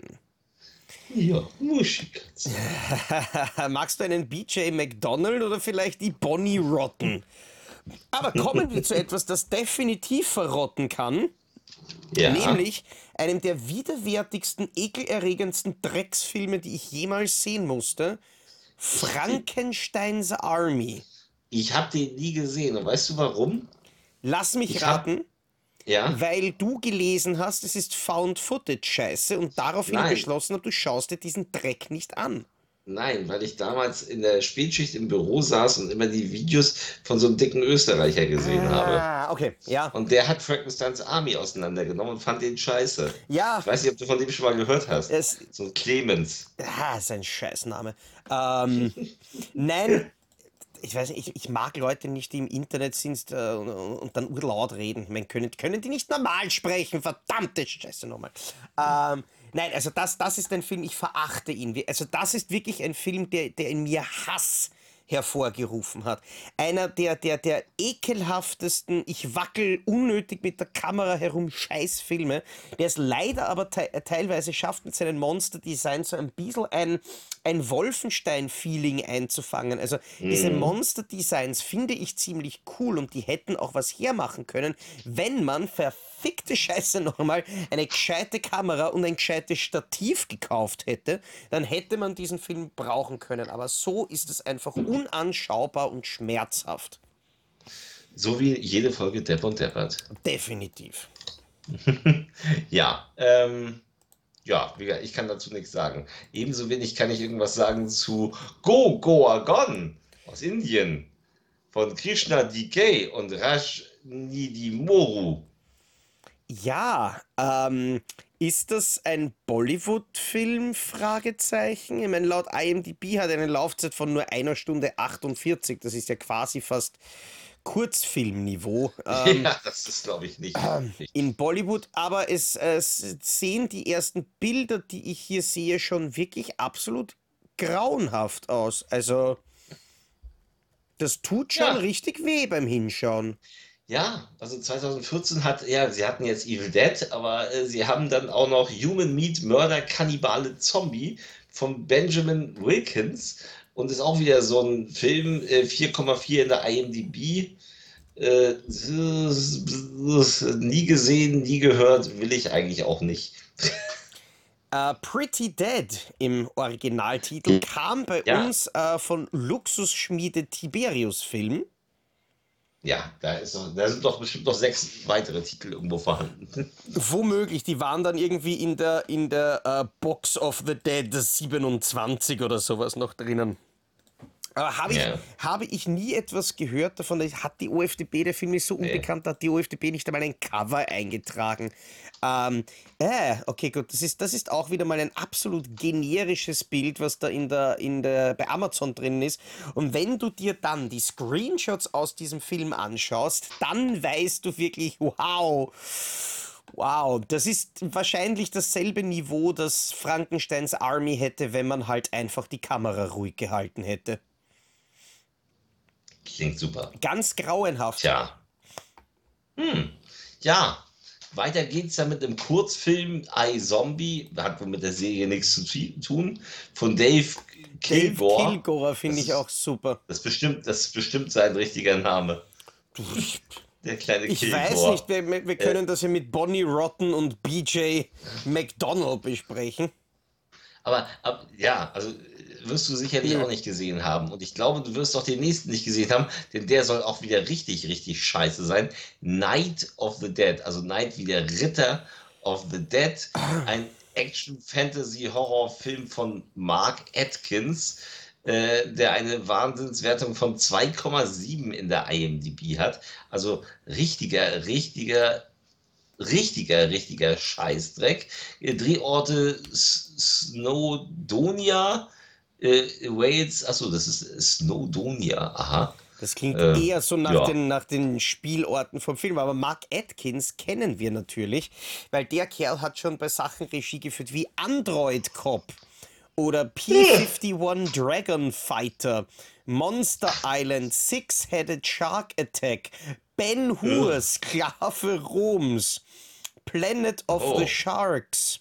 Ja, Muschikatze. [laughs] Magst du einen BJ McDonald oder vielleicht die Bonnie Rotten? Aber kommen wir zu [laughs] etwas, das definitiv verrotten kann, Ja. nämlich einem der widerwärtigsten, ekelerregendsten Drecksfilme, die ich jemals sehen musste. Frankensteins Army. Ich habe den nie gesehen. Und weißt du warum? Lass mich Ich raten, Ja. weil du gelesen hast, es ist Found-Footage-Scheiße und daraufhin Nein. beschlossen hast, du schaust dir diesen Dreck nicht an. Nein, weil ich damals in der Spätschicht im Büro saß und immer die Videos von so einem dicken Österreicher gesehen habe. Ah, okay, ja. Und der hat Frankensteins Army auseinandergenommen und fand den scheiße. Ja, Ich weiß nicht, ob du von dem schon mal gehört hast. es, So ein Clemens. Ah, ist ein Scheißname. Ähm, [laughs] nein, ich weiß nicht, ich, ich mag Leute nicht, die im Internet sind äh, und, und dann urlaut reden. Meine, können, können die nicht normal sprechen? Verdammte Scheiße nochmal. Ähm, nein, also das, das ist ein Film, ich verachte ihn. Also das ist wirklich ein Film, der, der in mir Hass hervorgerufen hat. Einer der, der, der ekelhaftesten, ich wackel unnötig mit der Kamera herum Scheißfilme, der es leider aber te teilweise schafft, mit seinen Monster-Design so ein bisschen ein, ein Wolfenstein-Feeling einzufangen. Also mhm. diese Monster-Designs finde ich ziemlich cool und die hätten auch was hermachen können, wenn man verfickte Scheiße nochmal eine gescheite Kamera und ein gescheites Stativ gekauft hätte, dann hätte man diesen Film brauchen können. Aber so ist es einfach unanschaubar und schmerzhaft. So wie jede Folge Depp und Deppert. Definitiv. [laughs] ja, ähm, ja, ich kann dazu nichts sagen. Ebenso wenig kann ich irgendwas sagen zu Go Goa Gon aus Indien von Krishna DK und Raj Nidimoru. Ja, ähm, ist das ein Bollywood-Film? Fragezeichen. Ich meine, laut IMDb hat er eine Laufzeit von nur einer Stunde 48. Das ist ja quasi fast Kurzfilmniveau. [laughs] Ähm, ja, das ist, glaube ich, nicht. Ähm, in Bollywood, aber es, es sehen die ersten Bilder, die ich hier sehe, schon wirklich absolut grauenhaft aus. Also, das tut schon ja. richtig weh beim Hinschauen. Ja, also 2014 hat, ja, sie hatten jetzt Evil Dead, aber äh, sie haben dann auch noch Human Meat Murder Kannibale Zombie von Benjamin Wilkins und ist auch wieder so ein Film, äh, 4,4 in der IMDb. Äh, nie gesehen, nie gehört, will ich eigentlich auch nicht. Uh, Pretty Dead im Originaltitel kam bei ja. uns uh, von Luxusschmiede Tiberius Film. Ja, da, ist da sind doch bestimmt noch sechs weitere Titel irgendwo vorhanden. Womöglich, die waren dann irgendwie in der, in der uh, Box of the Dead 27 oder sowas noch drinnen. Aber habe ich, ja. habe ich nie etwas gehört davon, hat die OFDB, der Film ist so unbekannt, nee. hat die OFDB nicht einmal ein Cover eingetragen. Ähm, äh, okay, gut, das ist, das ist auch wieder mal ein absolut generisches Bild, was da in der, in der, bei Amazon drin ist. Und wenn du dir dann die Screenshots aus diesem Film anschaust, dann weißt du wirklich, wow, Wow, das ist wahrscheinlich dasselbe Niveau, das Frankensteins Army hätte, wenn man halt einfach die Kamera ruhig gehalten hätte. Klingt super. Ganz grauenhaft. Tja. Hm. Ja. Weiter geht's dann mit einem Kurzfilm I Zombie, hat wohl mit der Serie nichts zu tun, von Dave Kilgore. Dave Kilgore finde ich auch super. Das ist, bestimmt, das ist bestimmt sein richtiger Name. Der kleine Ich Kilgore. weiß nicht, wir, wir können äh, das ja mit Bonnie Rotten und BJ McDonald besprechen. Aber, aber ja, also wirst du sicherlich ja. auch nicht gesehen haben. Und ich glaube, du wirst auch den nächsten nicht gesehen haben, denn der soll auch wieder richtig, richtig scheiße sein. Night of the Dead, also Night wie der Ritter of the Dead, [clears throat] ein Action-Fantasy-Horror-Film von Mark Atkins, äh, der eine Wahnsinnswertung von 2,7 in der IMDb hat. Also richtiger, richtiger richtiger, richtiger Scheißdreck. Drehorte Snowdonia, äh, Wales, achso, das ist Snowdonia, aha. Das klingt äh, eher so nach, ja. den, nach den Spielorten vom Film. Aber Mark Atkins kennen wir natürlich, weil der Kerl hat schon bei Sachen Regie geführt wie Android Cop oder P-51 Dragon Fighter, Monster Island, Six-Headed Shark Attack, Ben Hur, Sklave Roms, Planet of oh. the Sharks.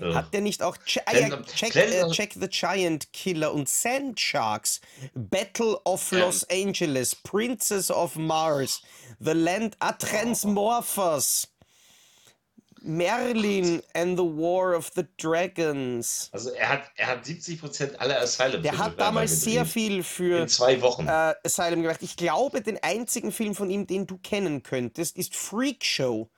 Hat der nicht auch Ch ah, ja, Check, äh, Check, the Giant Killer und Sand Sharks, Battle of Los ähm. Angeles, Princess of Mars, The Land Atrensmorphos, Merlin and the War of the Dragons. Also er hat, er hat 70% aller Asylum. Der hat damals sehr viel für In zwei Wochen. Äh, Asylum gemacht. Ich glaube, den einzigen Film von ihm, den du kennen könntest, ist Freak Show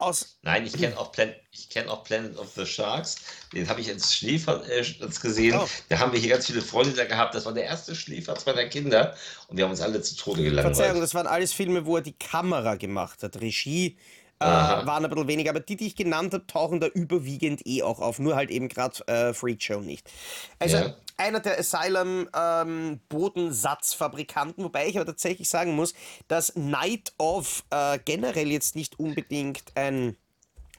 aus. Nein, ich kenne auch, Plan kenn auch Planet of the Sharks. Den habe ich ins Schläfer äh, gesehen. Oh. Da haben wir hier ganz viele Freunde da gehabt. Das war der erste Schläfer meiner Kinder. Und wir haben uns alle zu Tode gelangweilt. Verzeihung, das waren alles Filme, wo er die Kamera gemacht hat. Regie äh, waren ein bisschen weniger. Aber die, die ich genannt habe, tauchen da überwiegend eh auch auf. Nur halt eben gerade äh, Freak Show nicht. Also, ja einer der Asylum-Bodensatzfabrikanten, ähm, wobei ich aber tatsächlich sagen muss, dass Night of äh, generell jetzt nicht unbedingt ein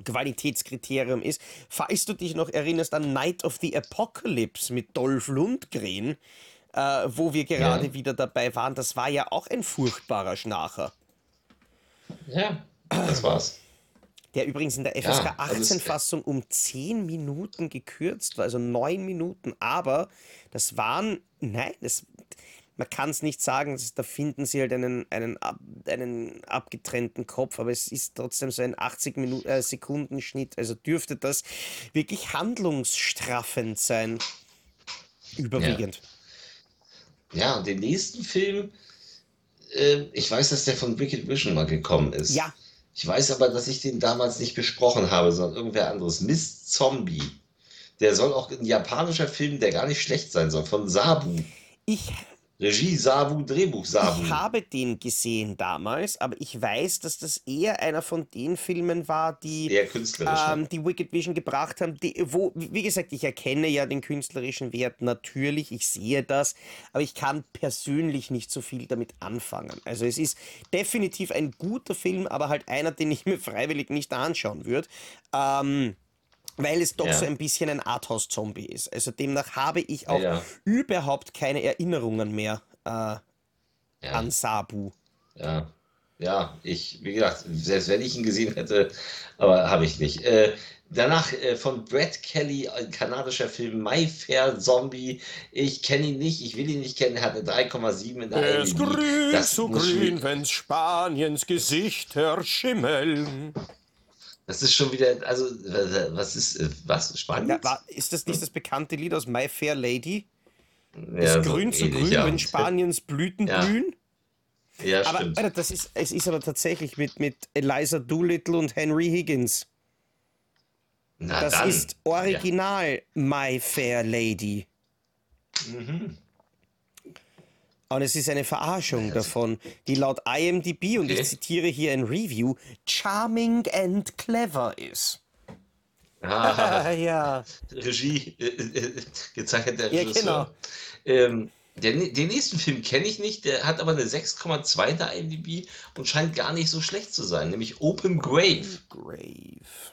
Qualitätskriterium ist. Falls du dich noch erinnerst an Night of the Apocalypse mit Dolph Lundgren, äh, wo wir gerade ja. wieder dabei waren. Das war ja auch ein furchtbarer Schnarcher. Ja, das war's. Der übrigens in der FSK ja, 18-Fassung um 10 Minuten gekürzt war, also 9 Minuten. Aber das waren, nein, das, man kann es nicht sagen, da finden sie halt einen, einen, einen abgetrennten Kopf, aber es ist trotzdem so ein 80 Minuten, äh, Sekunden Schnitt. Also dürfte das wirklich handlungsstraffend sein. Überwiegend. Ja, ja den nächsten Film, äh, ich weiß, dass der von Wicked Vision mal gekommen ist. Ja. Ich weiß aber, dass ich den damals nicht besprochen habe, sondern irgendwer anderes. Mist Zombie. Der soll auch ein japanischer Film, der gar nicht schlecht sein soll, von Sabu. Ich Regie Sabu, Drehbuch Sabu. Ich habe den gesehen damals, aber ich weiß, dass das eher einer von den Filmen war, die, ähm, die Wicked Vision gebracht haben, die, wo, wie gesagt, ich erkenne ja den künstlerischen Wert natürlich, ich sehe das, aber ich kann persönlich nicht so viel damit anfangen. Also es ist definitiv ein guter Film, aber halt einer, den ich mir freiwillig nicht anschauen würde. Ähm, weil es doch ja. so ein bisschen ein Arthouse-Zombie ist. Also demnach habe ich auch ja. überhaupt keine Erinnerungen mehr äh, ja. an Sabu. Ja. Ja, ich, wie gesagt, selbst wenn ich ihn gesehen hätte, aber habe ich nicht. Äh, danach äh, von Brad Kelly, ein kanadischer Film My Fair Zombie. Ich kenne ihn nicht, ich will ihn nicht kennen. Er hat eine 3,7 in der Er ist grün, das so grün, wenn Spaniens Gesichter schimmeln. Das ist schon wieder, also, was ist, was, Spanien? Ja, ist das nicht das bekannte Lied aus My Fair Lady? Ja, ist grün so zu grün, ja. wenn Spaniens Blüten ja. blühen? Ja, aber, stimmt. Alter, das ist, es ist aber tatsächlich mit, mit Eliza Doolittle und Henry Higgins. Na das dann. ist original My Fair Lady. Mhm. Und es ist eine Verarschung davon, die laut IMDb, und ich zitiere hier ein Review, charming and clever ist. Ah, [laughs] ja. Regie, äh, äh, gezeichneter Regisseur. Ja, genau. Ähm, der, den nächsten Film kenne ich nicht, der hat aber eine 6,2 der IMDb und scheint gar nicht so schlecht zu sein, nämlich Open Grave. Open Grave.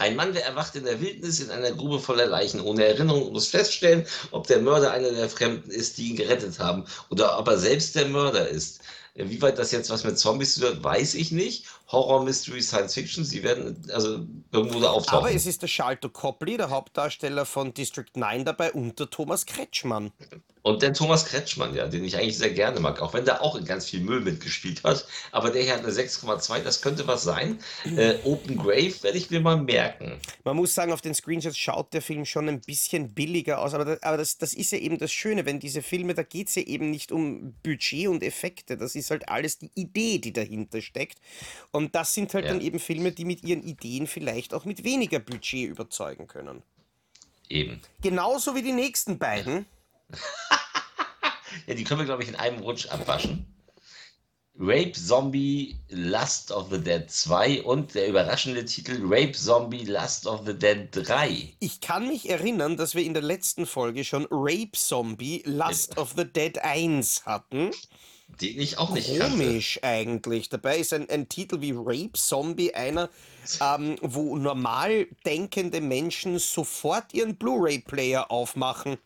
Ein Mann, der erwacht in der Wildnis in einer Grube voller Leichen, ohne Erinnerung, muss feststellen, ob der Mörder einer der Fremden ist, die ihn gerettet haben, oder ob er selbst der Mörder ist. Wie weit das jetzt was mit Zombies zu weiß ich nicht. Horror, Mystery, Science Fiction, sie werden also irgendwo da auftauchen. Aber es ist der Schalter Copley, der Hauptdarsteller von District 9 dabei und der Thomas Kretschmann. Und der Thomas Kretschmann, ja, den ich eigentlich sehr gerne mag, auch wenn der auch in ganz viel Müll mitgespielt hat. Aber der hier hat eine 6,2, das könnte was sein. Äh, Open Grave werde ich mir mal merken. Man muss sagen, auf den Screenshots schaut der Film schon ein bisschen billiger aus, aber, das, aber das, das ist ja eben das Schöne, wenn diese Filme, da geht es ja eben nicht um Budget und Effekte, das ist halt alles die Idee, die dahinter steckt. Und das sind halt ja. dann eben Filme, die mit ihren Ideen vielleicht auch mit weniger Budget überzeugen können. Eben. Genauso wie die nächsten beiden. [laughs] ja, die können wir, glaube ich, in einem Rutsch abwaschen. Rape Zombie Lust of the Dead 2 und der überraschende Titel Rape Zombie Lust of the Dead 3. Ich kann mich erinnern, dass wir in der letzten Folge schon Rape Zombie Lust of the Dead 1 hatten. Die ich auch nicht Komisch kannte. eigentlich. Dabei ist ein, ein Titel wie Rape Zombie einer, ähm, wo normal denkende Menschen sofort ihren Blu-ray-Player aufmachen.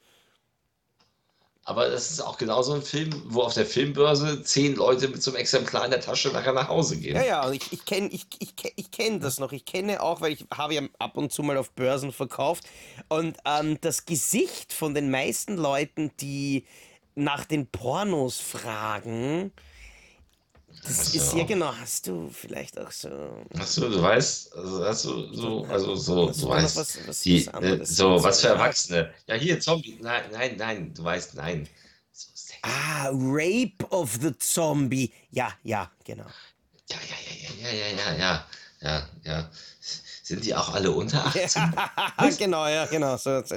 Aber das ist auch genauso ein Film, wo auf der Filmbörse zehn Leute mit so einem Exemplar in der Tasche nachher nach Hause gehen. Ja, ja, ich, ich kenne ich, ich, ich kenn das noch. Ich kenne auch, weil ich habe ja ab und zu mal auf Börsen verkauft. Und ähm, das Gesicht von den meisten Leuten, die nach den Pornos fragen, das so. ist ja genau. Hast du vielleicht auch so. Achso, du weißt, also hast du so, also so, du weißt, was, was die, äh, so, was für Erwachsene. Ja, hier, Zombie. Nein, nein, nein, du weißt, nein. So ah, Rape of the Zombie. Ja, ja, genau. Ja, ja, ja, ja, ja, ja, ja, ja, ja. Sind die auch alle unter 18? Ja, [laughs] genau, ja, genau. So, so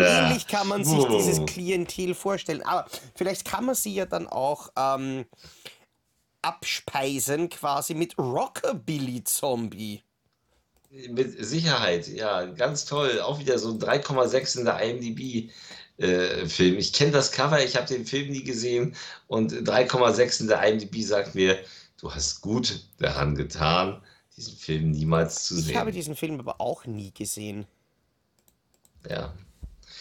ja. ähnlich kann man sich dieses Klientel vorstellen. Aber vielleicht kann man sie ja dann auch. Ähm, abspeisen quasi mit Rockabilly Zombie. Mit Sicherheit, ja, ganz toll. Auch wieder so ein 3,6 in der IMDb. Äh, Film. Ich kenne das Cover, ich habe den Film nie gesehen und 3,6 in der IMDb sagt mir, du hast gut daran getan, diesen Film niemals zu ich sehen. Ich habe diesen Film aber auch nie gesehen. Ja.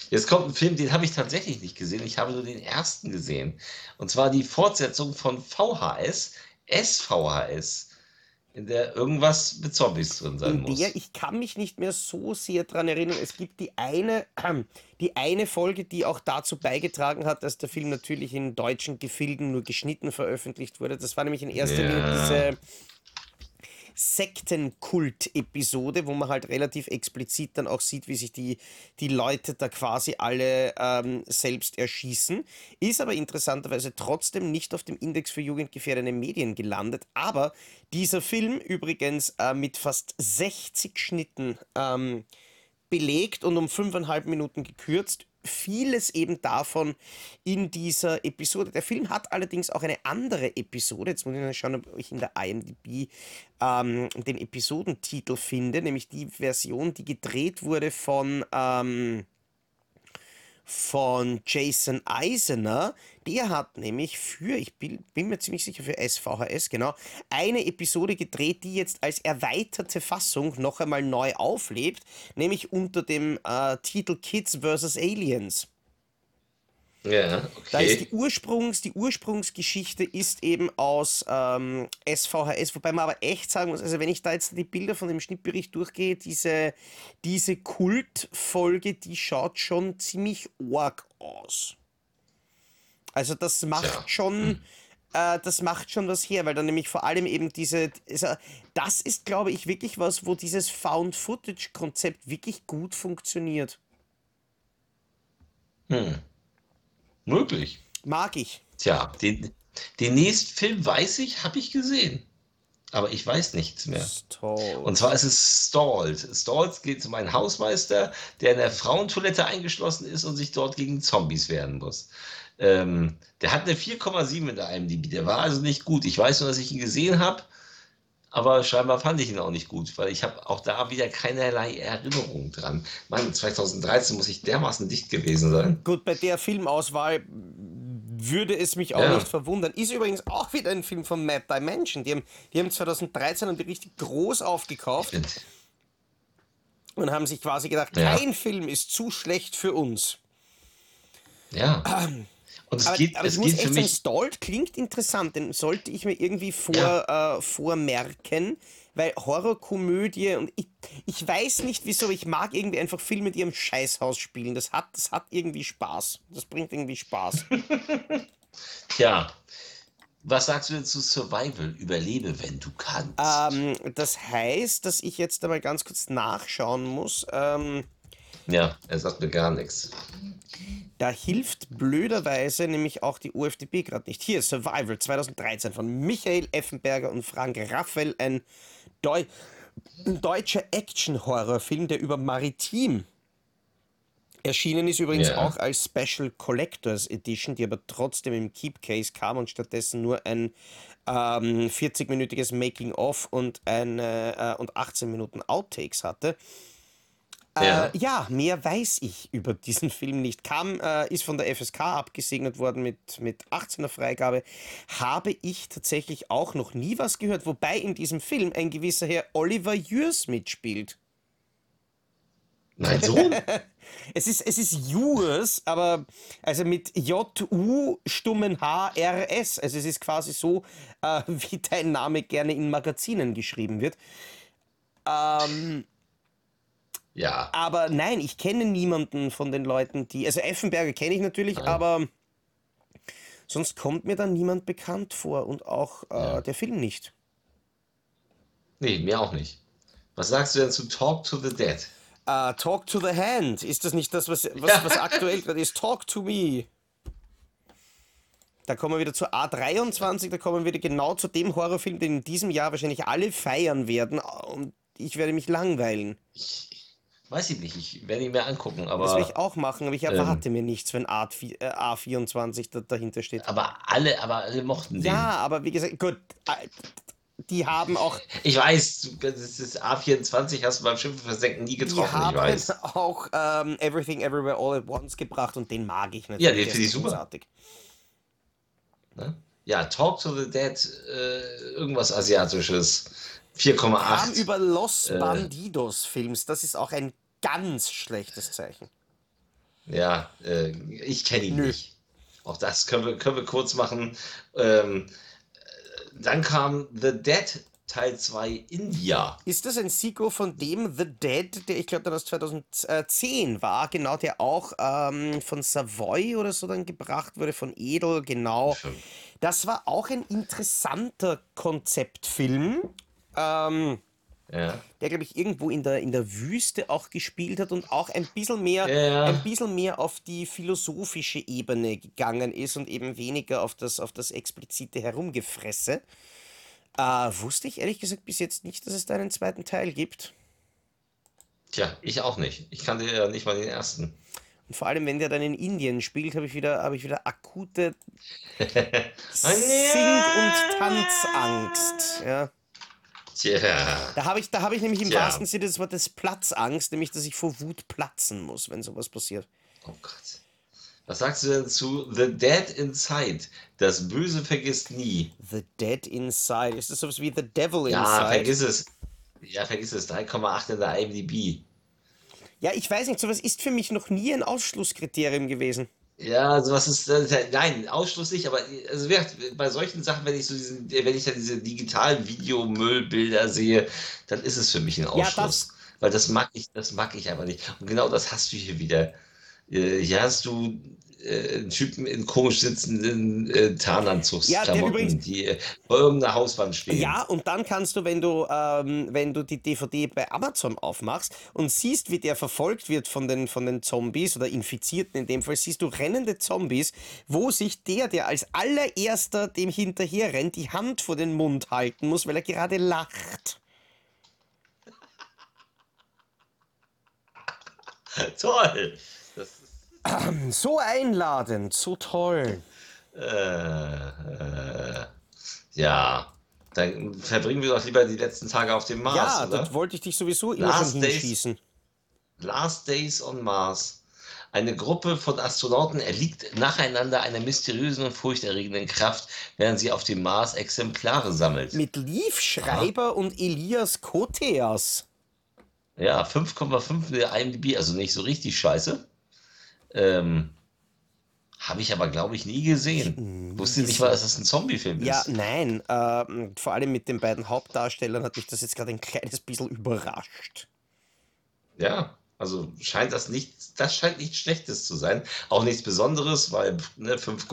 Jetzt kommt ein Film, den habe ich tatsächlich nicht gesehen. Ich habe nur den ersten gesehen. Und zwar die Fortsetzung von VHS, SVHS, in der irgendwas mit Zombies drin sein In muss. der, ich kann mich nicht mehr so sehr dran erinnern. Es gibt die eine, [clears throat] die eine Folge, die auch dazu beigetragen hat, dass der Film natürlich in deutschen Gefilden nur geschnitten veröffentlicht wurde. Das war nämlich in erster Linie Ja. diese Sektenkult-Episode, wo man halt relativ explizit dann auch sieht, wie sich die, die Leute da quasi alle ähm, selbst erschießen. Ist aber interessanterweise trotzdem nicht auf dem Index für jugendgefährdende Medien gelandet. Aber dieser Film übrigens äh, mit fast 60 Schnitten ähm, belegt und um fünfeinhalb Minuten gekürzt. Vieles eben davon in dieser Episode. Der Film hat allerdings auch eine andere Episode. Jetzt muss ich mal schauen, ob ich in der IMDb ähm, den Episodentitel finde, nämlich die Version, die gedreht wurde von. Ähm, von Jason Eisner. Der hat nämlich für, ich bin, bin mir ziemlich sicher für SVHS, genau, eine Episode gedreht, die jetzt als erweiterte Fassung noch einmal neu auflebt, nämlich unter dem äh, Titel Kids vs. Aliens. Ja, Da ist die, okay. Ursprungs, die Ursprungsgeschichte ist eben aus ähm, SVHS, wobei man aber echt sagen muss, also wenn ich da jetzt die Bilder von dem Schnittbericht durchgehe, diese, diese Kultfolge, die schaut schon ziemlich arg aus. Also das macht Tja. schon, äh, das macht schon was her, weil dann nämlich vor allem eben diese, das ist glaube ich wirklich was, wo dieses Found-Footage-Konzept wirklich gut funktioniert. Hm. Möglich. Mag ich. Tja, den, den nächsten Film weiß ich, habe ich gesehen. Aber ich weiß nichts mehr. Toll. Und zwar ist es Stalled. Stalled geht um einen Hausmeister, der in der Frauentoilette eingeschlossen ist und sich dort gegen Zombies wehren muss. Ähm, der hat eine 4,7 in der IMDb. Der war also nicht gut. Ich weiß nur, dass ich ihn gesehen habe, aber scheinbar fand ich ihn auch nicht gut, weil ich habe auch da wieder keinerlei Erinnerung dran. Mann, 2013 muss ich dermaßen dicht gewesen sein. Gut, bei der Filmauswahl würde es mich auch Ja. nicht verwundern. Ist übrigens auch wieder ein Film von Mad Dimension. Die haben, die haben 2013 haben die richtig groß aufgekauft und haben sich quasi gedacht, Ja. kein Film ist zu schlecht für uns. Ja. [clears throat] Und es Aber, geht, aber es ich muss geht für echt sagen. Stalled klingt interessant, den sollte ich mir irgendwie vor, Ja. äh, vormerken, weil Horrorkomödie und ich, ich weiß nicht wieso, ich mag irgendwie einfach Filme, die am Scheißhaus spielen. Das hat, das hat irgendwie Spaß. Das bringt irgendwie Spaß. [laughs] Tja. Was sagst du denn zu Survival? Überlebe, wenn du kannst. Ähm, das heißt, dass ich jetzt einmal ganz kurz nachschauen muss. Ähm, Ja, er sagt mir gar nichts. da hilft blöderweise nämlich auch die UFDB gerade nicht. Hier, Survival 2013 von Michael Effenberger und Frank Raffel, ein, Deu ein deutscher Action-Horrorfilm, der über Maritim erschienen ist, übrigens Ja. auch als Special Collectors Edition, die aber trotzdem im Keep Case kam und stattdessen nur ein ähm, 40-minütiges Making-of und, eine, äh, und 18 Minuten Outtakes hatte. Ja. Äh, ja, mehr weiß ich über diesen [laughs] Film nicht. Kam, äh, ist von der FSK abgesegnet worden mit, mit 18er Freigabe. Habe ich tatsächlich auch noch nie was gehört, wobei in diesem Film ein gewisser Herr Oliver Jürs mitspielt. Mein Sohn? [laughs] Es ist, es ist Jurs, aber also mit J-U stummen H-R-S. Also es ist quasi so, äh, [laughs] wie dein Name gerne in Magazinen geschrieben wird. Ähm, ja. Aber nein, ich kenne niemanden von den Leuten, die. Also Effenberger kenne ich natürlich, Nein. aber sonst kommt mir da niemand bekannt vor und auch äh, Ja. der Film nicht. Nee, mir auch nicht. Was sagst du denn zu Talk to the Dead? Äh, Talk to the Hand, ist das nicht das, was, was, was [laughs] aktuell gerade ist? Talk to me. Da kommen wir wieder zur A23, da kommen wir wieder genau zu dem Horrorfilm, den in diesem Jahr wahrscheinlich alle feiern werden und ich werde mich langweilen. Ich, weiß ich nicht, ich werde ihn mir angucken, aber, Das will ich auch machen, aber ich ähm, erwarte mir nichts, wenn A, äh, A24 da, dahinter steht. aber alle, aber alle mochten den. Ja, aber wie gesagt, gut, äh, die haben auch, Ich weiß, das ist A24 hast du beim Schiff versenken nie die getroffen, ich haben weiß. auch ähm, Everything Everywhere All at Once gebracht und den mag ich natürlich. Ja, den finde ich super. großartig. Ne? Ja, Talk to the Dead, äh, irgendwas Asiatisches. 4,8. Kam über Los Äh. Bandidos Films, das ist auch ein ganz schlechtes Zeichen. Ja, äh, ich kenne ihn Nö. nicht. Auch das können wir, können wir kurz machen. Ähm, dann kam The Dead Teil 2 India. Ist das ein Sequel von dem The Dead, der ich glaube dann aus 2010 war, genau, der auch ähm, von Savoy oder so dann gebracht wurde, von Edel, genau. Das war auch ein interessanter Konzeptfilm. Ähm, ja. der, glaube ich, irgendwo in der, in der Wüste auch gespielt hat und auch ein bisschen mehr, ja. ein bisschen mehr auf die philosophische Ebene gegangen ist und eben weniger auf das, auf das explizite Herumgefresse. Äh, wusste ich ehrlich gesagt bis jetzt nicht, dass es da einen zweiten Teil gibt. Tja, ich auch nicht. Ich kannte ja nicht mal den ersten. Und vor allem, wenn der dann in Indien spielt, habe ich wieder, habe ich wieder akute [laughs] Sing- und Tanzangst. Ja. Tja. Da habe ich, hab ich nämlich im Tja. wahrsten Sinne des Wortes Platzangst, nämlich dass ich vor Wut platzen muss, wenn sowas passiert. Oh Gott. Was sagst du denn zu The Dead Inside? Das Böse vergisst nie. The Dead Inside. Ist das sowas wie The Devil Inside? Ja, vergiss es. Ja, vergiss es. 3,8 in der IMDb. Ja, ich weiß nicht, sowas ist für mich noch nie ein Ausschlusskriterium gewesen. Ja, also was ist, äh, nein, Ausschluss nicht, aber also bei solchen Sachen, wenn ich so diesen, wenn ich dann diese digitalen Videomüllbilder sehe, dann ist es für mich ein Ausschluss. Ja, das, weil das mag ich, das mag ich einfach nicht. Und genau das hast du hier wieder. Äh, hier hast du äh, Typen in komisch sitzenden äh, Tarnanzugsklamotten, ja, die äh, vor irgendeiner Hauswand stehen. Ja, und dann kannst du, wenn du, ähm, wenn du die DVD bei Amazon aufmachst und siehst, wie der verfolgt wird von den, von den Zombies oder Infizierten in dem Fall, siehst du rennende Zombies, wo sich der, der als allererster dem hinterher rennt, die Hand vor den Mund halten muss, weil er gerade lacht. [laughs] Toll! [clears throat] So einladend, so toll. Äh, äh, ja, dann verbringen wir doch lieber die letzten Tage auf dem Mars. Ja, oder? das wollte ich dich sowieso immer Last schon hinschießen. Days, Last Days on Mars. Eine Gruppe von Astronauten erliegt nacheinander einer mysteriösen und furchterregenden Kraft, während sie auf dem Mars Exemplare sammelt. Mit Liv Schreiber Aha. und Elias Koteas. Ja, 5,5 der IMDb, also nicht so richtig scheiße. Ähm, habe ich aber, glaube ich, nie gesehen. Hm, Wusste nicht mal, dass das ein Zombie-Film ist. Ja, nein. Äh, vor allem mit den beiden Hauptdarstellern hat mich das jetzt gerade ein kleines bisschen überrascht. Ja, also scheint das nicht, das scheint nichts Schlechtes zu sein. Auch nichts Besonderes, weil ne, 5,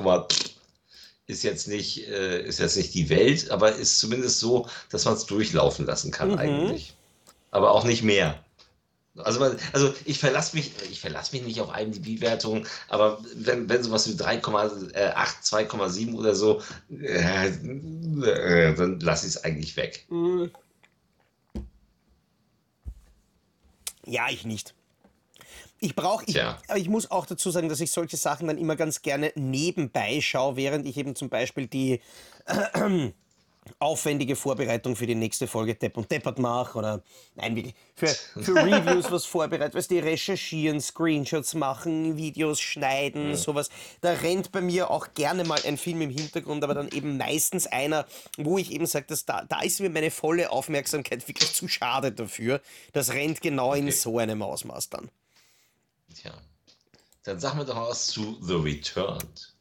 ist jetzt nicht, äh, ist jetzt nicht die Welt, aber ist zumindest so, dass man es durchlaufen lassen kann mhm. eigentlich. Aber auch nicht mehr. Also, also ich verlasse mich, ich verlasse mich nicht auf IMDb-Wertungen, aber wenn, wenn sowas wie 3,8, 2,7 oder so, äh, äh, dann lasse ich es eigentlich weg. Ja, ich nicht. Ich brauche, ich, ich muss auch dazu sagen, dass ich solche Sachen dann immer ganz gerne nebenbei schaue, während ich eben zum Beispiel die äh, aufwendige Vorbereitung für die nächste Folge Depp und Deppert mache oder nein, wirklich, für, für [laughs] Reviews was vorbereitet, was die recherchieren, Screenshots machen, Videos schneiden, mhm. sowas. Da rennt bei mir auch gerne mal ein Film im Hintergrund, aber dann eben meistens einer, wo ich eben sage, da, da ist mir meine volle Aufmerksamkeit wirklich zu schade dafür. Das rennt genau okay. in so einem Ausmaß dann. Tja, dann sag mir doch was zu The Returned.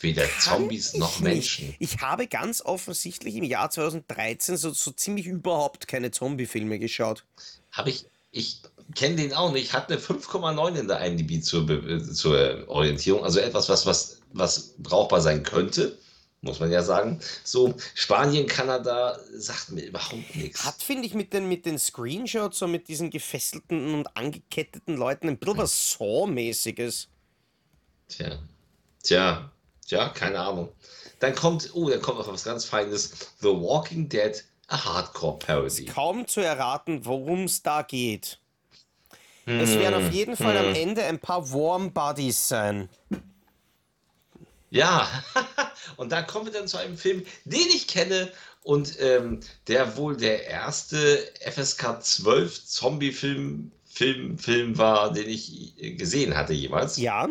Weder Zombies noch Menschen. Ich habe ganz offensichtlich im Jahr 2013 so, so ziemlich überhaupt keine Zombie-Filme geschaut. Habe ich. Ich kenne den auch nicht. Hat eine 5,9 in der IMDb zur, zur Orientierung. Also etwas, was, was, was brauchbar sein könnte muss man ja sagen. So, Spanien, Kanada sagt mir überhaupt nichts. Hat, finde ich, mit den, mit den Screenshots und mit diesen gefesselten und angeketteten Leuten ein bisschen was Saw-mäßiges. Tja. Tja, ja, keine Ahnung. Dann kommt, oh, dann kommt noch was ganz Feines. The Walking Dead, a Hardcore Parody. Kaum zu erraten, worum es da geht. Hm, es werden auf jeden Fall hm. am Ende ein paar Warm Bodies sein. Ja, [laughs] und da kommen wir dann zu einem Film, den ich kenne und ähm, der wohl der erste FSK 12 Zombie-Film Film, Film war, den ich gesehen hatte jemals. Ja.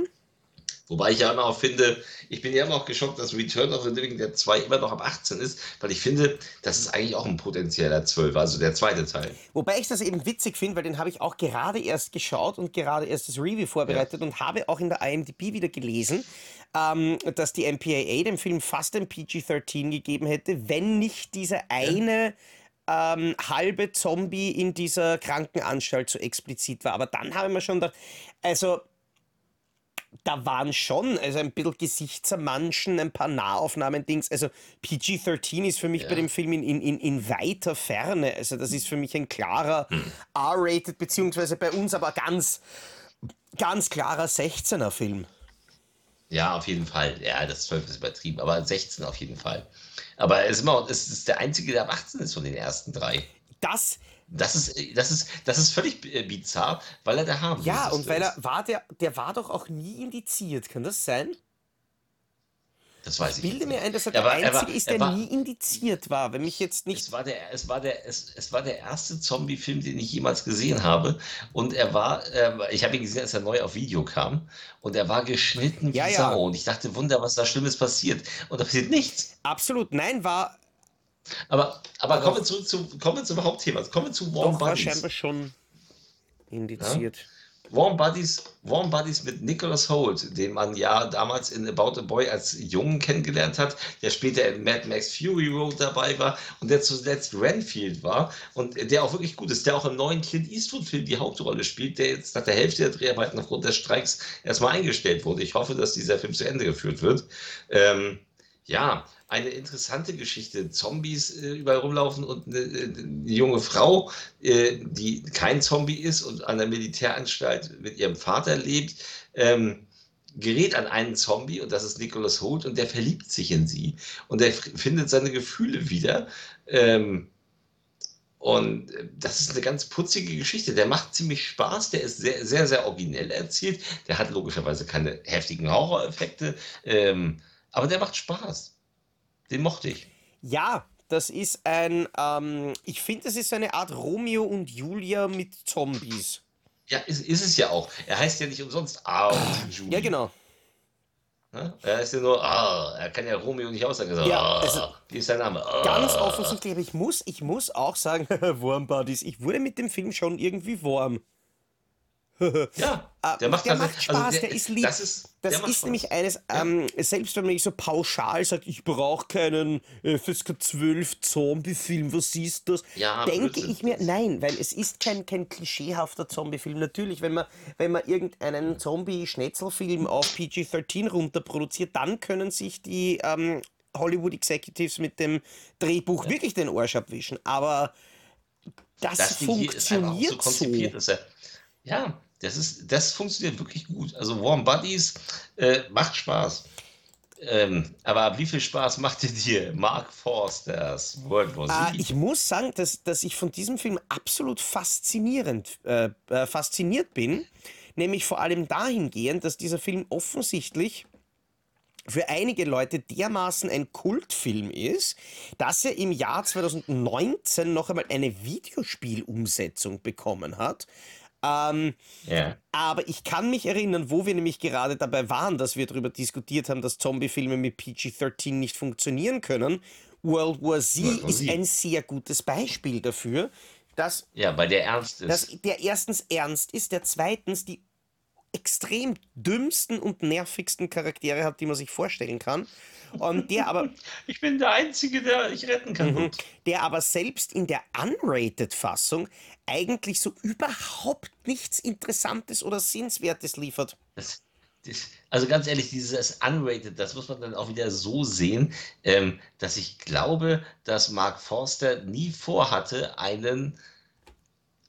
Wobei ich ja immer auch finde, ich bin ja immer auch geschockt, dass Return of the Living Dead 2 immer noch ab 18 ist, weil ich finde, das ist eigentlich auch ein potenzieller 12, also der zweite Teil. Wobei ich das eben witzig finde, weil den habe ich auch gerade erst geschaut und gerade erst das Review vorbereitet ja. und habe auch in der IMDb wieder gelesen, ähm, dass die MPAA dem Film fast ein PG-13 gegeben hätte, wenn nicht diese eine ja. ähm, halbe Zombie in dieser Krankenanstalt so explizit war. Aber dann habe ich mir schon gedacht, also da waren schon, also ein bisschen Gesichtsermanschen, ein paar Nahaufnahmen, Dings. Also PG-13 ist für mich ja. bei dem Film in, in, in weiter Ferne. Also das ist für mich ein klarer hm. R-rated, beziehungsweise bei uns aber ganz, ganz klarer 16er Film. Ja, auf jeden Fall. Ja, das 12 ist übertrieben, aber 16 auf jeden Fall. Aber es ist, immer, es ist der einzige, der ab 18 ist von den ersten drei. Das, das ist, das ist, das ist völlig äh, bizarr, weil er der harmlos Ja, und weil er war der, der war doch auch nie indiziert, kann das sein? Das weiß ich. Ich bilde mir ein, dass er, er der Einzige war, ist, der war, nie indiziert war. Wenn mich jetzt nicht. Es war der, es war der, es, es war der erste Zombie-Film, den ich jemals gesehen habe. Und er war, äh, ich habe ihn gesehen, als er neu auf Video kam. Und er war geschnitten wie ja, Sau. Ja. Und ich dachte, Wunder, was da Schlimmes passiert. Und da passiert nichts. Absolut. Nein, war aber, aber kommen, wir zurück zu, kommen zum Hauptthema. Kommen wir zu Warm Doch, Buddies. War scheinbar schon indiziert. Ja? Warm Buddies, Warm Buddies mit Nicholas Holt, den man ja damals in About a Boy als Jungen kennengelernt hat, der später in Mad Max Fury Road dabei war und der zuletzt Renfield war und der auch wirklich gut ist, der auch im neuen Clint Eastwood-Film die Hauptrolle spielt, der jetzt nach der Hälfte der Dreharbeiten aufgrund des Streiks erstmal eingestellt wurde. Ich hoffe, dass dieser Film zu Ende geführt wird. Ähm, ja, eine interessante Geschichte. Zombies äh, überall rumlaufen und eine, eine junge Frau, äh, die kein Zombie ist und an der Militäranstalt mit ihrem Vater lebt, ähm, gerät an einen Zombie und das ist Nicholas Holt und der verliebt sich in sie und er findet seine Gefühle wieder. Ähm, und äh, das ist eine ganz putzige Geschichte. Der macht ziemlich Spaß, der ist sehr, sehr, sehr originell erzählt. Der hat logischerweise keine heftigen Horroreffekte, ähm, aber der macht Spaß. Den mochte ich. Ja, das ist ein, ähm, ich finde, es ist eine Art Romeo und Julia mit Zombies. Ja, ist, ist es ja auch. Er heißt ja nicht umsonst Ah und Julia. Ja, genau. Ne? Er ist ja nur, ah, er kann ja Romeo nicht aussagen. So, ja, ah, also, wie ist sein Name? Ah. Ganz offensichtlich, aber ich muss, ich muss auch sagen, [laughs] Warm Buddies, ich wurde mit dem Film schon irgendwie warm. [laughs] ja, ah, der macht, der macht Spaß, also der, der, ist lieb. Das ist, das ist nämlich eines, ähm, selbst wenn man so pauschal sagt, ich brauche keinen FSK 12 Zombie-Film, was siehst du das? Ja, denke ich mir, nein, weil es ist kein, kein klischeehafter Zombie-Film. Natürlich, wenn man, wenn man irgendeinen Zombie-Schnetzelfilm auf PG-13 runterproduziert, dann können sich die ähm, Hollywood Executives mit dem Drehbuch ja. wirklich den Arsch abwischen. Aber das, das funktioniert so. so. ja, das, ist, das funktioniert wirklich gut. Also Warm Buddies äh, macht Spaß. Ähm, aber wie viel Spaß macht dir Mark Forsters World War Z? Äh, ich muss sagen, dass, dass ich von diesem Film absolut faszinierend, äh, äh, fasziniert bin. Nämlich vor allem dahingehend, dass dieser Film offensichtlich für einige Leute dermaßen ein Kultfilm ist, dass er im Jahr 2019 noch einmal eine Videospielumsetzung bekommen hat. Ähm, yeah. Aber ich kann mich erinnern, wo wir nämlich gerade dabei waren, dass wir darüber diskutiert haben, dass Zombie-Filme mit PG-13 nicht funktionieren können. World War Z World War ist Z. ein sehr gutes Beispiel dafür, dass, ja, weil der ernst ist. Dass der erstens ernst ist, der zweitens die extrem dümmsten und nervigsten Charaktere hat, die man sich vorstellen kann. Und der aber. [laughs] Ich bin der Einzige, der ich retten kann. Mhm. Der aber selbst in der Unrated-Fassung eigentlich so überhaupt nichts Interessantes oder Sehenswertes liefert. Das, das, also ganz ehrlich, dieses Unrated, das muss man dann auch wieder so sehen, ähm, dass ich glaube, dass Mark Forster nie vorhatte, einen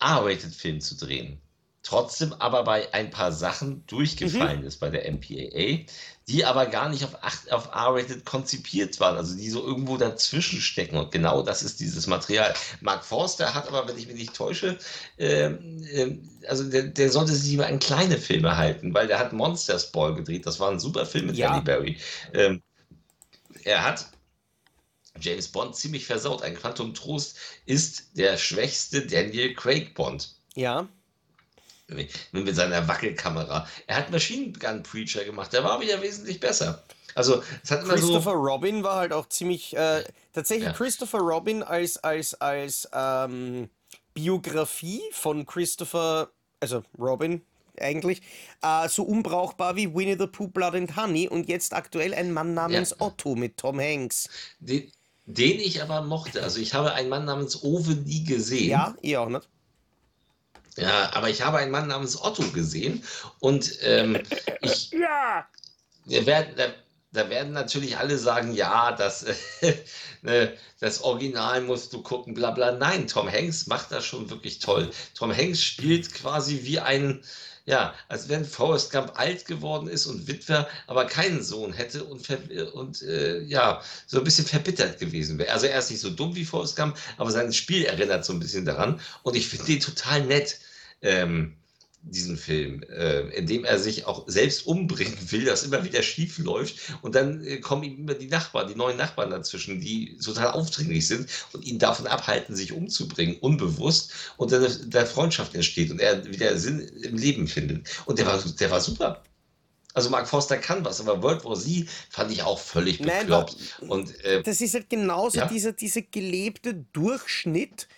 R-Rated-Film zu drehen trotzdem aber bei ein paar Sachen durchgefallen mhm. ist bei der MPAA, die aber gar nicht auf, auf R-Rated konzipiert waren, also die so irgendwo dazwischen stecken. Und genau das ist dieses Material. Mark Forster hat aber, wenn ich mich nicht täusche, ähm, äh, also der, der, sollte sich lieber an kleine Filme halten, weil der hat Monsters Ball gedreht. Das war ein super Film mit ja. Halle Berry. Ähm, er hat James Bond ziemlich versaut. Ein Quantum Trost ist der schwächste Daniel Craig Bond. Ja. Mit seiner Wackelkamera. Er hat Machine Gun Preacher gemacht, der war wieder wesentlich besser. Also, es hat Christopher so, Robin war halt auch ziemlich, äh, tatsächlich ja. Christopher Robin als, als, als ähm, Biografie von Christopher, also Robin eigentlich, äh, so unbrauchbar wie Winnie the Pooh Blood and Honey und jetzt aktuell ein Mann namens ja. Otto mit Tom Hanks. Den, den ich aber mochte. Also ich habe einen Mann namens Owe nie gesehen. Ja, ich auch nicht. Ja, aber ich habe einen Mann namens Otto gesehen und ähm, ich. [laughs] Ja! Da, da, da, werden natürlich alle sagen, ja, das, äh, [laughs] das Original musst du gucken, bla bla. Nein, Tom Hanks macht das schon wirklich toll. Tom Hanks spielt quasi wie ein, ja, als wenn Forrest Gump alt geworden ist und Witwer, aber keinen Sohn hätte und, und äh, ja, so ein bisschen verbittert gewesen wäre. Also er ist nicht so dumm wie Forrest Gump, aber sein Spiel erinnert so ein bisschen daran. Und ich finde den total nett. Ähm, diesen Film, äh, in dem er sich auch selbst umbringen will, das immer wieder schief läuft und dann äh, kommen ihm immer die Nachbarn, die neuen Nachbarn dazwischen, die total aufdringlich sind und ihn davon abhalten, sich umzubringen, unbewusst und dann der Freundschaft entsteht und er wieder Sinn im Leben findet. Und der war, der war super. Also Mark Forster kann was, aber World War Z fand ich auch völlig bekloppt. Nein, und, äh, das ist halt genauso ja? dieser, dieser gelebte Durchschnitt,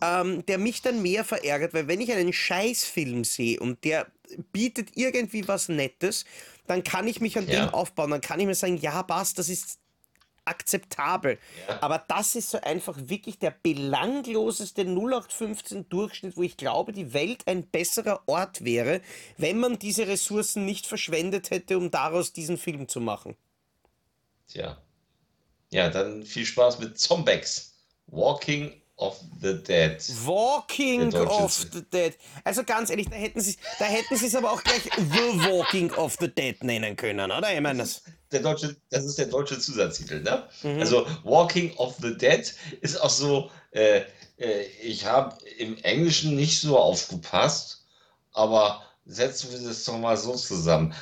ähm, der mich dann mehr verärgert, weil wenn ich einen Scheißfilm sehe und der bietet irgendwie was Nettes, dann kann ich mich an ja. dem aufbauen, dann kann ich mir sagen, ja, passt, das ist akzeptabel. Ja. Aber das ist so einfach wirklich der belangloseste 0815 Durchschnitt, wo ich glaube, die Welt ein besserer Ort wäre, wenn man diese Ressourcen nicht verschwendet hätte, um daraus diesen Film zu machen. Tja. Ja, dann viel Spaß mit Zombex. Walking of the Dead. Walking of the Dead. Also ganz ehrlich, da hätten sie da hätten sie es aber auch gleich The Walking of the Dead nennen können, oder? Ich meine das. Der deutsche, das ist der deutsche Zusatztitel, ne? Mhm. Also Walking of the Dead ist auch so, äh, äh, ich habe im Englischen nicht so aufgepasst, aber setzen wir das doch mal so zusammen.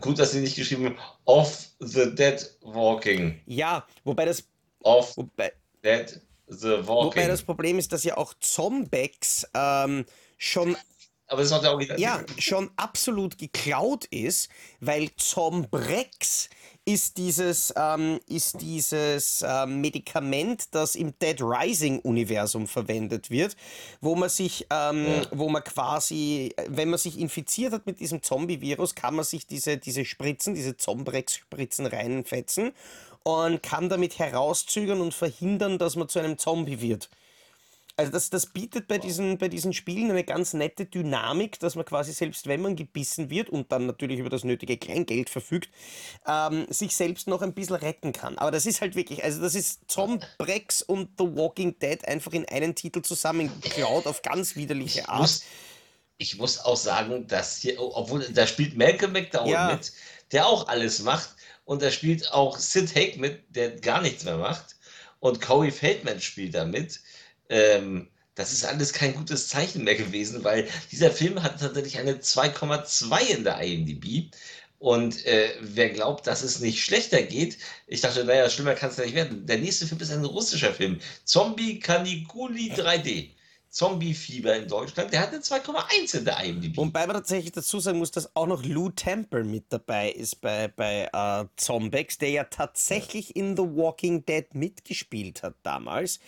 Gut, dass sie nicht geschrieben haben, of the Dead Walking. Ja, wobei das. Of wobei, Dead The Walking. Wobei das Problem ist, dass ja auch Zombex ähm, schon aber hat ja auch wieder ja, schon absolut geklaut ist, weil Zombrex ist dieses, ähm, ist dieses ähm, Medikament, das im Dead Rising-Universum verwendet wird, wo man sich, ähm, ja. wo man quasi, wenn man sich infiziert hat mit diesem Zombie-Virus, kann man sich diese, diese Spritzen, diese Zombrex-Spritzen reinfetzen und kann damit herauszögern und verhindern, dass man zu einem Zombie wird. Also das, das bietet bei diesen, bei diesen Spielen eine ganz nette Dynamik, dass man quasi selbst wenn man gebissen wird und dann natürlich über das nötige Kleingeld verfügt, ähm, sich selbst noch ein bisschen retten kann. Aber das ist halt wirklich, also das ist Zombrex und The Walking Dead einfach in einen Titel zusammengeklaut auf ganz widerliche Art. Ich muss, ich muss auch sagen, dass hier, obwohl da spielt Malcolm McDowell ja. mit, der auch alles macht, und da spielt auch Sid Haig mit, der gar nichts mehr macht. Und Corey Feldman spielt da mit. Ähm, das ist alles kein gutes Zeichen mehr gewesen, weil dieser Film hat tatsächlich eine 2,2 in der IMDb. Und äh, wer glaubt, dass es nicht schlechter geht, ich dachte, naja, schlimmer kann es ja nicht werden. Der nächste Film ist ein russischer Film. Zombie Caniculi 3D. Zombie-Fieber in Deutschland, der hat eine 2,1 in der IMDb. Wobei man tatsächlich dazu sagen muss, dass auch noch Lou Temple mit dabei ist bei, bei uh, Zombex, der ja tatsächlich in The Walking Dead mitgespielt hat damals.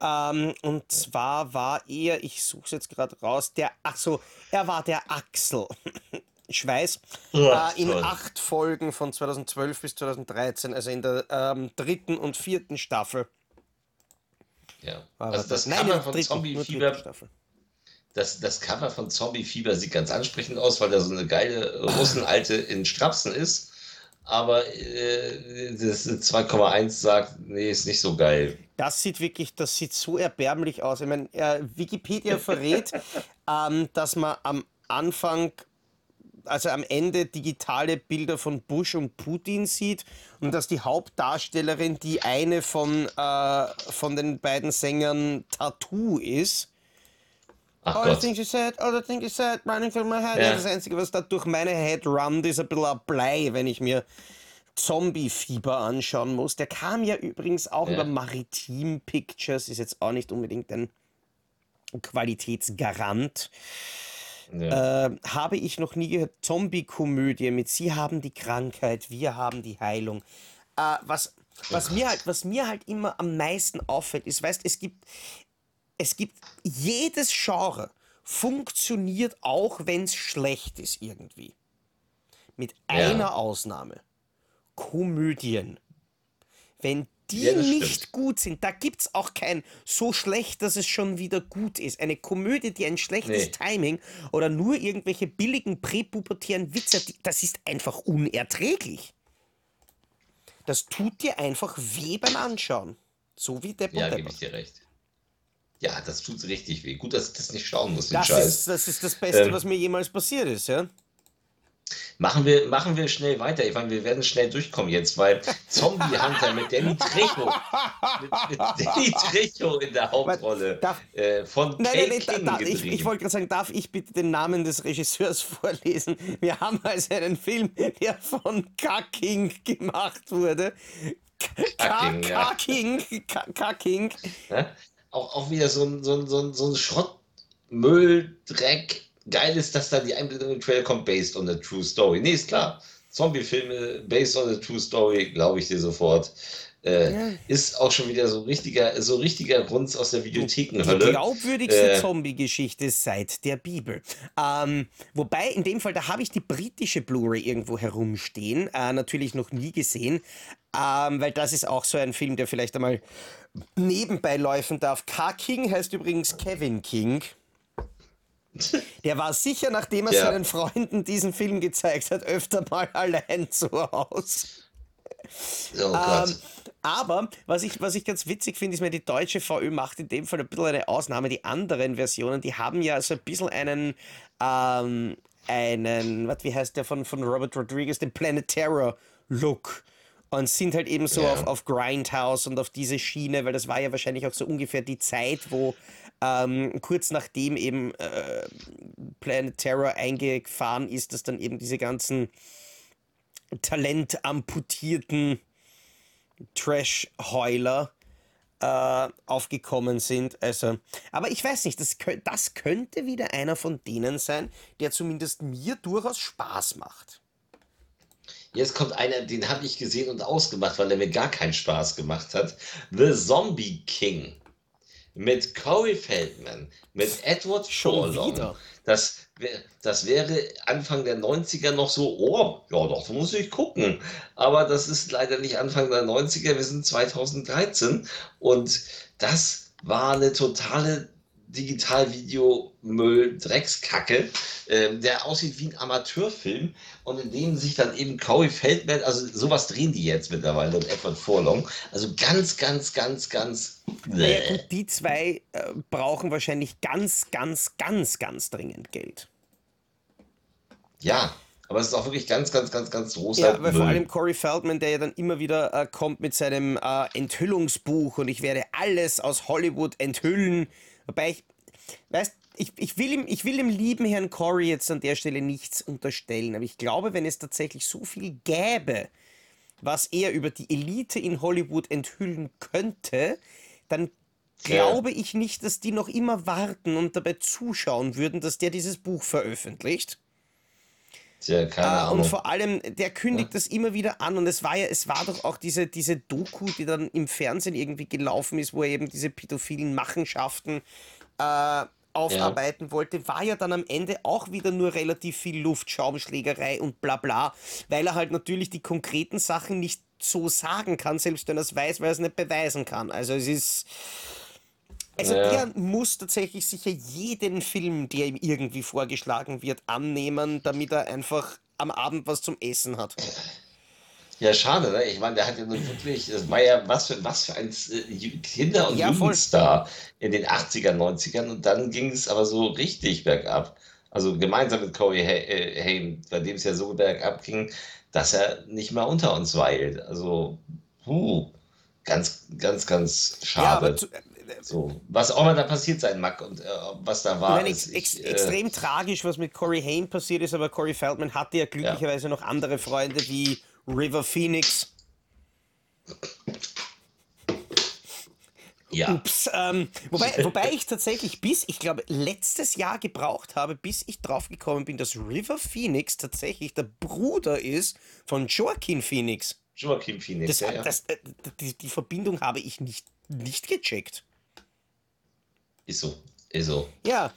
Ähm, und zwar war er, ich suche es jetzt gerade raus, der, ach so, er war der Axel. [laughs] ich weiß, ja, äh, in toll. acht Folgen von 2012 bis 2013, also in der ähm, dritten und vierten Staffel ja. also das, Nein, Cover von Zombie Fieber. Das, das Cover von Zombie Fieber sieht ganz ansprechend aus, weil da so eine geile Russenalte in Strapsen ist. Aber äh, das 2,1 sagt, nee, ist nicht so geil. Das sieht wirklich, das sieht so erbärmlich aus. Ich meine, äh, Wikipedia verrät, [laughs] ähm, dass man am Anfang also am Ende digitale Bilder von Bush und Putin sieht und dass die Hauptdarstellerin die eine von, äh, von den beiden Sängern Tattoo ist. Ach all the things you said, all the things you said, running through my head. Ja. Das Einzige, was da durch meine Head runnt, ist ein bisschen ein Blei, wenn ich mir Zombie-Fieber anschauen muss. Der kam ja übrigens auch ja. über Maritim Pictures, ist jetzt auch nicht unbedingt ein Qualitätsgarant. Ja. Äh, habe ich noch nie gehört. Zombie-Komödie mit Sie haben die Krankheit, wir haben die Heilung. Äh, was, was, mir halt, was mir halt immer am meisten auffällt, ist, weißt es gibt, es gibt jedes Genre funktioniert auch, wenn es schlecht ist irgendwie. Mit ja. einer Ausnahme. Komödien. Wenn die ja, nicht stimmt. gut sind, da gibt es auch kein so schlecht, dass es schon wieder gut ist. Eine Komödie, die ein schlechtes nee. Timing oder nur irgendwelche billigen präpubertären Witze, das ist einfach unerträglich. Das tut dir einfach weh beim Anschauen. So wie der Ja, gebe ich dir recht. Ja, das tut richtig weh. Gut, dass ich das nicht schauen muss, das Scheiß. Ist, das ist das Beste, ähm, was mir jemals passiert ist, ja? Machen wir, machen wir schnell weiter. Ich meine, wir werden schnell durchkommen jetzt, weil Zombie Hunter mit Danny Trejo, mit, mit Danny Trejo in der Hauptrolle darf, äh, von nein, nein, nein, King da, ich, ich wollte gerade sagen, darf ich bitte den Namen des Regisseurs [laughs] vorlesen? Wir haben also einen Film, der von K-King gemacht wurde. K-King, K-King. Auch, auch wieder so ein, so ein, so ein, so ein Schrottmüll, Dreck, geil ist, dass da die Einblendung im Trailer kommt, based on a true story. Nee, ist klar. Zombie-Filme, based on a true story, glaube ich dir sofort. Äh, ja. Ist auch schon wieder so richtiger, so richtiger Grund aus der Videothekenhölle. Die glaubwürdigste äh, Zombie-Geschichte seit der Bibel. Ähm, wobei, in dem Fall, da habe ich die britische Blu-ray irgendwo herumstehen. Äh, natürlich noch nie gesehen. Ähm, weil das ist auch so ein Film, der vielleicht einmal nebenbei laufen darf. K. King heißt übrigens Kevin King. Der war sicher, nachdem er ja. seinen Freunden diesen Film gezeigt hat, öfter mal allein zu Hause. Oh ähm, aber was ich, was ich ganz witzig finde, ist, mir die deutsche VÖ macht in dem Fall ein bisschen eine Ausnahme. Die anderen Versionen, die haben ja so ein bisschen einen, ähm, einen, was, wie heißt der von, von Robert Rodriguez, den Planet Terror Look und sind halt eben so ja. auf, auf Grindhouse und auf diese Schiene, weil das war ja wahrscheinlich auch so ungefähr die Zeit, wo ähm, kurz nachdem eben äh, Planet Terror eingefahren ist, dass dann eben diese ganzen talentamputierten Trash-Heuler äh, aufgekommen sind. Also, aber ich weiß nicht, das, das könnte wieder einer von denen sein, der zumindest mir durchaus Spaß macht. Jetzt kommt einer, den habe ich gesehen und ausgemacht, weil er mir gar keinen Spaß gemacht hat. The Zombie King mit Corey Feldman, mit Edward [laughs] Furlong. Das, das wäre Anfang der 90er noch so, oh, ja doch, muss ich gucken. Aber das ist leider nicht Anfang der 90er, wir sind 2013 und das war eine totale Digitalvideo-Müll, Dreckskacke, äh, der aussieht wie ein Amateurfilm und in dem sich dann eben Corey Feldman, also sowas drehen die jetzt mittlerweile und Edward Furlong, also ganz, ganz, ganz, ganz. Gut, die zwei äh, brauchen wahrscheinlich ganz, ganz, ganz, ganz dringend Geld. Ja, aber es ist auch wirklich ganz, ganz, ganz, ganz großer. Ja, weil vor allem Corey Feldman, der ja dann immer wieder äh, kommt mit seinem äh, Enthüllungsbuch und ich werde alles aus Hollywood enthüllen. Wobei ich, weißt, ich, ich, will ihm, ich will dem lieben Herrn Corey jetzt an der Stelle nichts unterstellen, aber ich glaube, wenn es tatsächlich so viel gäbe, was er über die Elite in Hollywood enthüllen könnte, dann glaube ich nicht, dass die noch immer warten und dabei zuschauen würden, dass der dieses Buch veröffentlicht. Tja, keine äh, Ahnung. Und vor allem, der kündigt ja. das immer wieder an. Und es war ja, es war doch auch diese, diese Doku, die dann im Fernsehen irgendwie gelaufen ist, wo er eben diese pädophilen Machenschaften äh, aufarbeiten ja. wollte, war ja dann am Ende auch wieder nur relativ viel Luft, Schaumschlägerei und bla bla, weil er halt natürlich die konkreten Sachen nicht so sagen kann, selbst wenn er es weiß, weil er es nicht beweisen kann. Also es ist also ja. er muss tatsächlich sicher jeden Film, der ihm irgendwie vorgeschlagen wird, annehmen, damit er einfach am Abend was zum Essen hat. Ja, schade, ne? Ich meine, der hat ja nun wirklich, das war ja was für, was für ein äh, Kinder- und ja, Jugendstar in den 80er, 90ern und dann ging es aber so richtig bergab. Also gemeinsam mit Corey äh, Haim, bei dem es ja so bergab ging, dass er nicht mehr unter uns weilt. Also, puh, ganz, ganz, ganz schade. Ja, zu, so, was auch immer da passiert sein mag und äh, was da war. Meine, ex ich, äh, extrem tragisch, was mit Corey Haim passiert ist, aber Corey Feldman hatte ja glücklicherweise ja. noch andere Freunde wie River Phoenix. Ja. Ups. Ähm, wobei, wobei ich tatsächlich bis, ich glaube, letztes Jahr gebraucht habe, bis ich drauf gekommen bin, dass River Phoenix tatsächlich der Bruder ist von Joaquin Phoenix. Joaquin Phoenix, Das, ja, ja. das, äh, die, die Verbindung habe ich nicht, nicht gecheckt. Ist so. Ist so. Ja,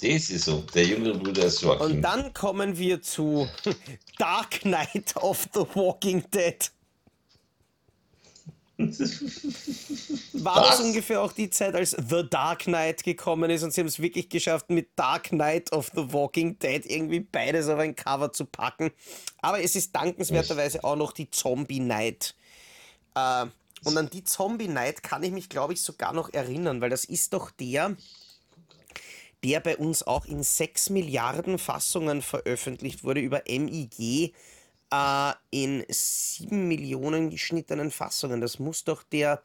Das ist so. Der jüngere Bruder ist Joaquin. und dann kommen wir zu [laughs] Dark Knight of the Walking Dead. War das Was? ungefähr auch die Zeit, als The Dark Knight gekommen ist und sie haben es wirklich geschafft, mit Dark Knight of the Walking Dead irgendwie beides auf ein Cover zu packen. Aber es ist dankenswerterweise auch noch die Zombie Night. Äh, und an die Zombie Night kann ich mich, glaube ich, sogar noch erinnern, weil das ist doch der, der bei uns auch in 6 Milliarden Fassungen veröffentlicht wurde über MIG äh, in 7 Millionen geschnittenen Fassungen. Das muss doch der.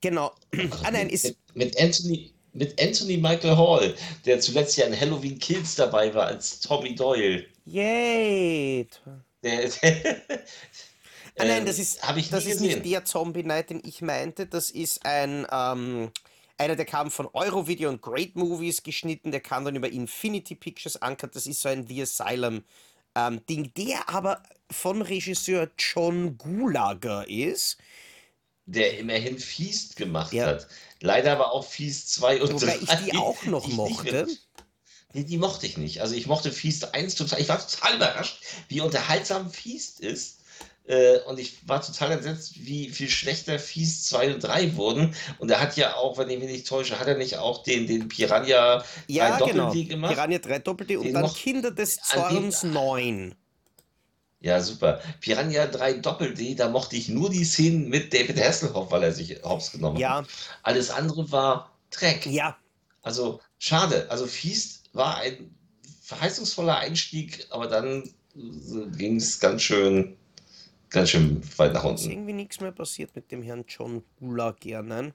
Genau. [clears throat] ah nein, ist. mit, mit Anthony. Mit Anthony Michael Hall, der zuletzt ja in Halloween Kills dabei war als Tommy Doyle. Yay! Der, der, Ah nein, ähm, das ist, das ist nicht der Zombie Night, den ich meinte. Das ist ein. Ähm, einer, der kam von Eurovideo und Great Movies geschnitten, der kam dann über Infinity Pictures ankert. Das ist so ein The Asylum ähm, Ding, der aber von Regisseur John Gulager ist. der immerhin Feast gemacht Ja. hat. Leider aber auch Feast 2 und Wobei 3. ich die [laughs] auch noch die mochte. Nee, die mochte ich nicht. Also ich mochte Feast 1 total. Ich war total überrascht, wie unterhaltsam Feast ist. Äh, und ich war total entsetzt, wie viel schlechter Feast 2 und 3 wurden. Und er hat ja auch, wenn ich mich nicht täusche, hat er nicht auch den, den Piranha 3 Ja, genau. Doppel-D gemacht? Piranha 3 Doppelte und dann noch- Kinder des Zorns 9. Ja, super. Piranha 3 Doppel-D, da mochte ich nur die Szenen mit David Hasselhoff, weil er sich hops genommen Ja, hat. Alles andere war Dreck. ja, Also schade. Also Feast war ein verheißungsvoller Einstieg, aber dann ging es ganz schön, ganz schön weit nach ist unten. irgendwie nichts mehr passiert mit dem Herrn John Gulager, nein?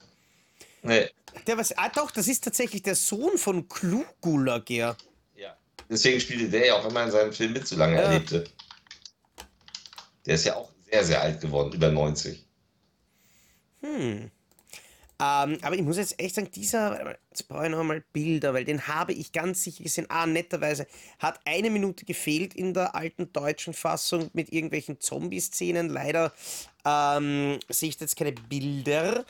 Nee, Der was, ah doch, das ist tatsächlich der Sohn von Clu Gulager. ja. Deswegen spielte der ja auch immer in seinem Film mit, so lange Ja. er lebte. Der ist ja auch sehr, sehr alt geworden, über 90. Hm. Ähm, aber ich muss jetzt echt sagen, dieser, jetzt brauche ich noch mal Bilder, weil den habe ich ganz sicher gesehen. Ah, netterweise hat eine Minute gefehlt in der alten deutschen Fassung mit irgendwelchen Zombie-Szenen. Leider ähm, sehe ich jetzt keine Bilder.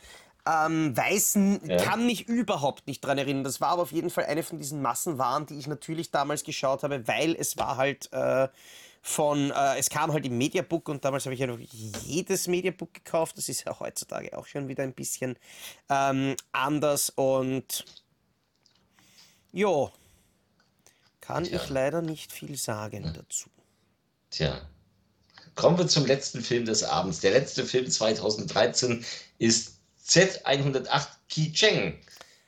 Ähm, weiß, n- Ja. kann mich überhaupt nicht dran erinnern. Das war aber auf jeden Fall eine von diesen Massenwaren, die ich natürlich damals geschaut habe, weil es war halt äh, von, äh, es kam halt im Mediabook und damals habe ich ja noch jedes Mediabook gekauft. Das ist ja heutzutage auch schon wieder ein bisschen ähm, anders und jo, kann Tja. ich leider nicht viel sagen dazu. Tja. Kommen wir zum letzten Film des Abends. Der letzte Film 2013 ist Z108 Ki Cheng,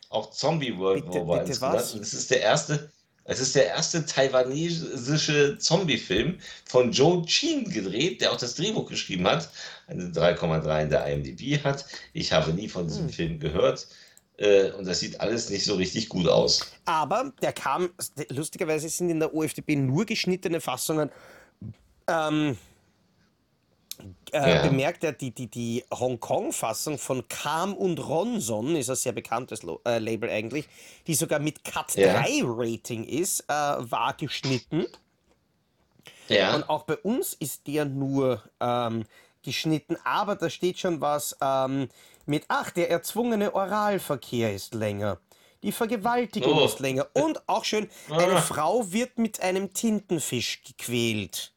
auch Zombie World Bitte- War bitte was? genannt. Und es ist der erste, es ist der erste taiwanesische Zombie-Film von Joe Chin gedreht, der auch das Drehbuch geschrieben hat, eine 3,3 in der IMDb hat. Ich habe nie von diesem Hm. Film gehört. Äh, und das sieht alles nicht so richtig gut aus. Aber der kam, lustigerweise sind in der OFDB nur geschnittene Fassungen ähm, äh, Ja. bemerkt, er, die, die, die Hongkong-Fassung von Kam und Ronson, ist ein sehr bekanntes Lo äh, Label eigentlich, die sogar mit Cut Ja. 3 Rating ist, äh, war geschnitten. Ja. Und auch bei uns ist der nur ähm, geschnitten, aber da steht schon was ähm, mit, ach, der erzwungene Oralverkehr ist länger. Die Vergewaltigung Oh. ist länger. Und auch schön, eine Ah. Frau wird mit einem Tintenfisch gequält.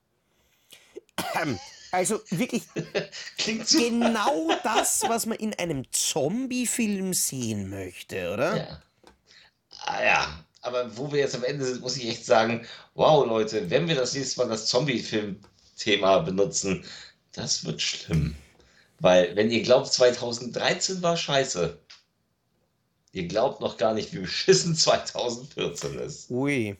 [clears throat] Also wirklich [laughs] Klingt so. genau [laughs] das, was man in einem Zombie-Film sehen möchte, oder? Ja. Ah, ja, aber wo wir jetzt am Ende sind, muss ich echt sagen, wow, Leute, wenn wir das nächste Mal das Zombie-Film-Thema benutzen, das wird schlimm. Weil, wenn ihr glaubt, 2013 war scheiße, ihr glaubt noch gar nicht, wie beschissen [laughs] 2014 ist. Ui.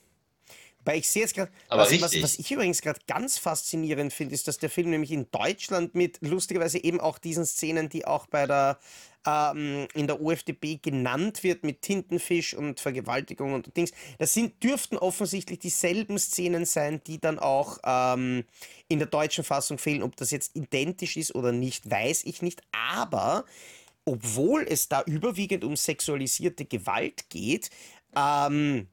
Weil ich sehe jetzt gerade, was, was, was ich übrigens gerade ganz faszinierend finde, ist, dass der Film nämlich in Deutschland mit lustigerweise eben auch diesen Szenen, die auch bei der ähm, in der OFDB genannt wird, mit Tintenfisch und Vergewaltigung und Dings, das sind, dürften offensichtlich dieselben Szenen sein, die dann auch ähm, in der deutschen Fassung fehlen. Ob das jetzt identisch ist oder nicht, weiß ich nicht. Aber obwohl es da überwiegend um sexualisierte Gewalt geht, ähm,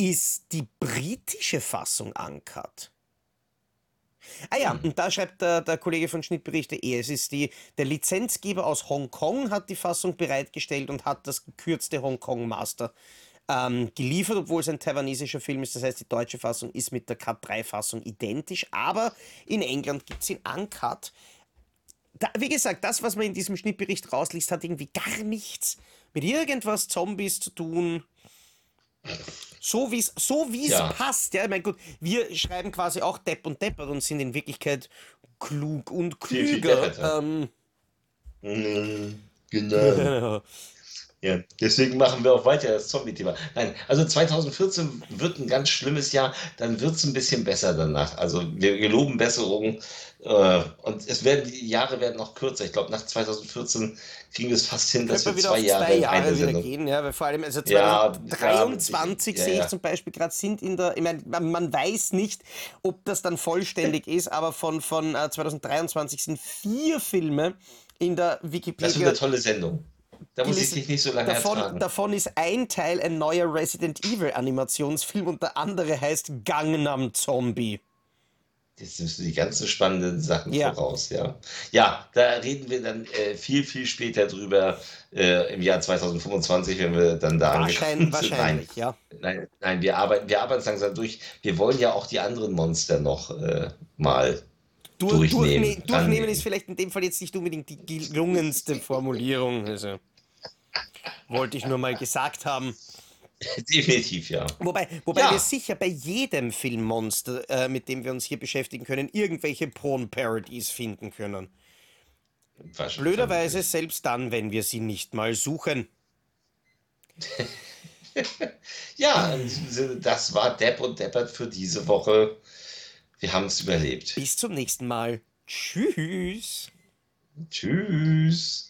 ist die britische Fassung uncut. Ah ja, und da schreibt der, der Kollege von Schnittberichte.de, es ist die, der Lizenzgeber aus Hongkong hat die Fassung bereitgestellt und hat das gekürzte Hongkong-Master ähm, geliefert, obwohl es ein taiwanesischer Film ist. Das heißt, die deutsche Fassung ist mit der Cut 3-Fassung identisch, aber in England gibt es ihn uncut. Da, wie gesagt, das, was man in diesem Schnittbericht rausliest, hat irgendwie gar nichts mit irgendwas Zombies zu tun. So wie es so wie's Ja. passt. Ja, ich meine, gut, wir schreiben quasi auch Depp und Deppert und sind in Wirklichkeit klug und Viel, viel klüger. ähm, Mm, Genau. [laughs] Ja, deswegen machen wir auch weiter das Zombie-Thema. Nein, also 2014 wird ein ganz schlimmes Jahr, dann wird es ein bisschen besser danach. Also wir geloben Besserung äh, und es werden die Jahre werden noch kürzer. Ich glaube, nach 2014 kriegen wir es fast hin, dass wir wieder zwei Jahre zwei Jahre eine wieder Sendung. gehen, ja, weil vor allem, also Ja, 2023 ja, sehe ich ja. zum Beispiel gerade sind in der, ich meine, man, weiß nicht, ob das dann vollständig ist, aber von, von äh, 2023 sind vier Filme in der Das wird Wikipedia. eine tolle Sendung. Da muss ich dich nicht so lange Davon, ertragen. davon ist ein Teil ein neuer Resident Evil Animationsfilm und der andere heißt Gangnam Zombie. Jetzt nimmst du die ganzen spannenden Sachen Ja. voraus, ja. Ja, da reden wir dann äh, viel, viel später drüber äh, im Jahr 2025, wenn wir dann da Wahrscheinlich, wahrscheinlich, ja. Nein, nein, wir arbeiten, wir arbeiten langsam durch. Wir wollen ja auch die anderen Monster noch äh, mal Dur durchnehmen. durchne durchnehmen rannehmen. ist vielleicht in dem Fall jetzt nicht unbedingt die gelungenste Formulierung. Also wollte ich nur mal gesagt haben. Definitiv, ja. Wobei, wobei Ja. wir sicher bei jedem Filmmonster, äh, mit dem wir uns hier beschäftigen können, irgendwelche Porn-Parodies finden können. Blöderweise selbst dann, wenn wir sie nicht mal suchen. [laughs] Ja, das war Depp und Deppert für diese Woche. Wir haben es überlebt. Bis zum nächsten Mal. Tschüss. Tschüss.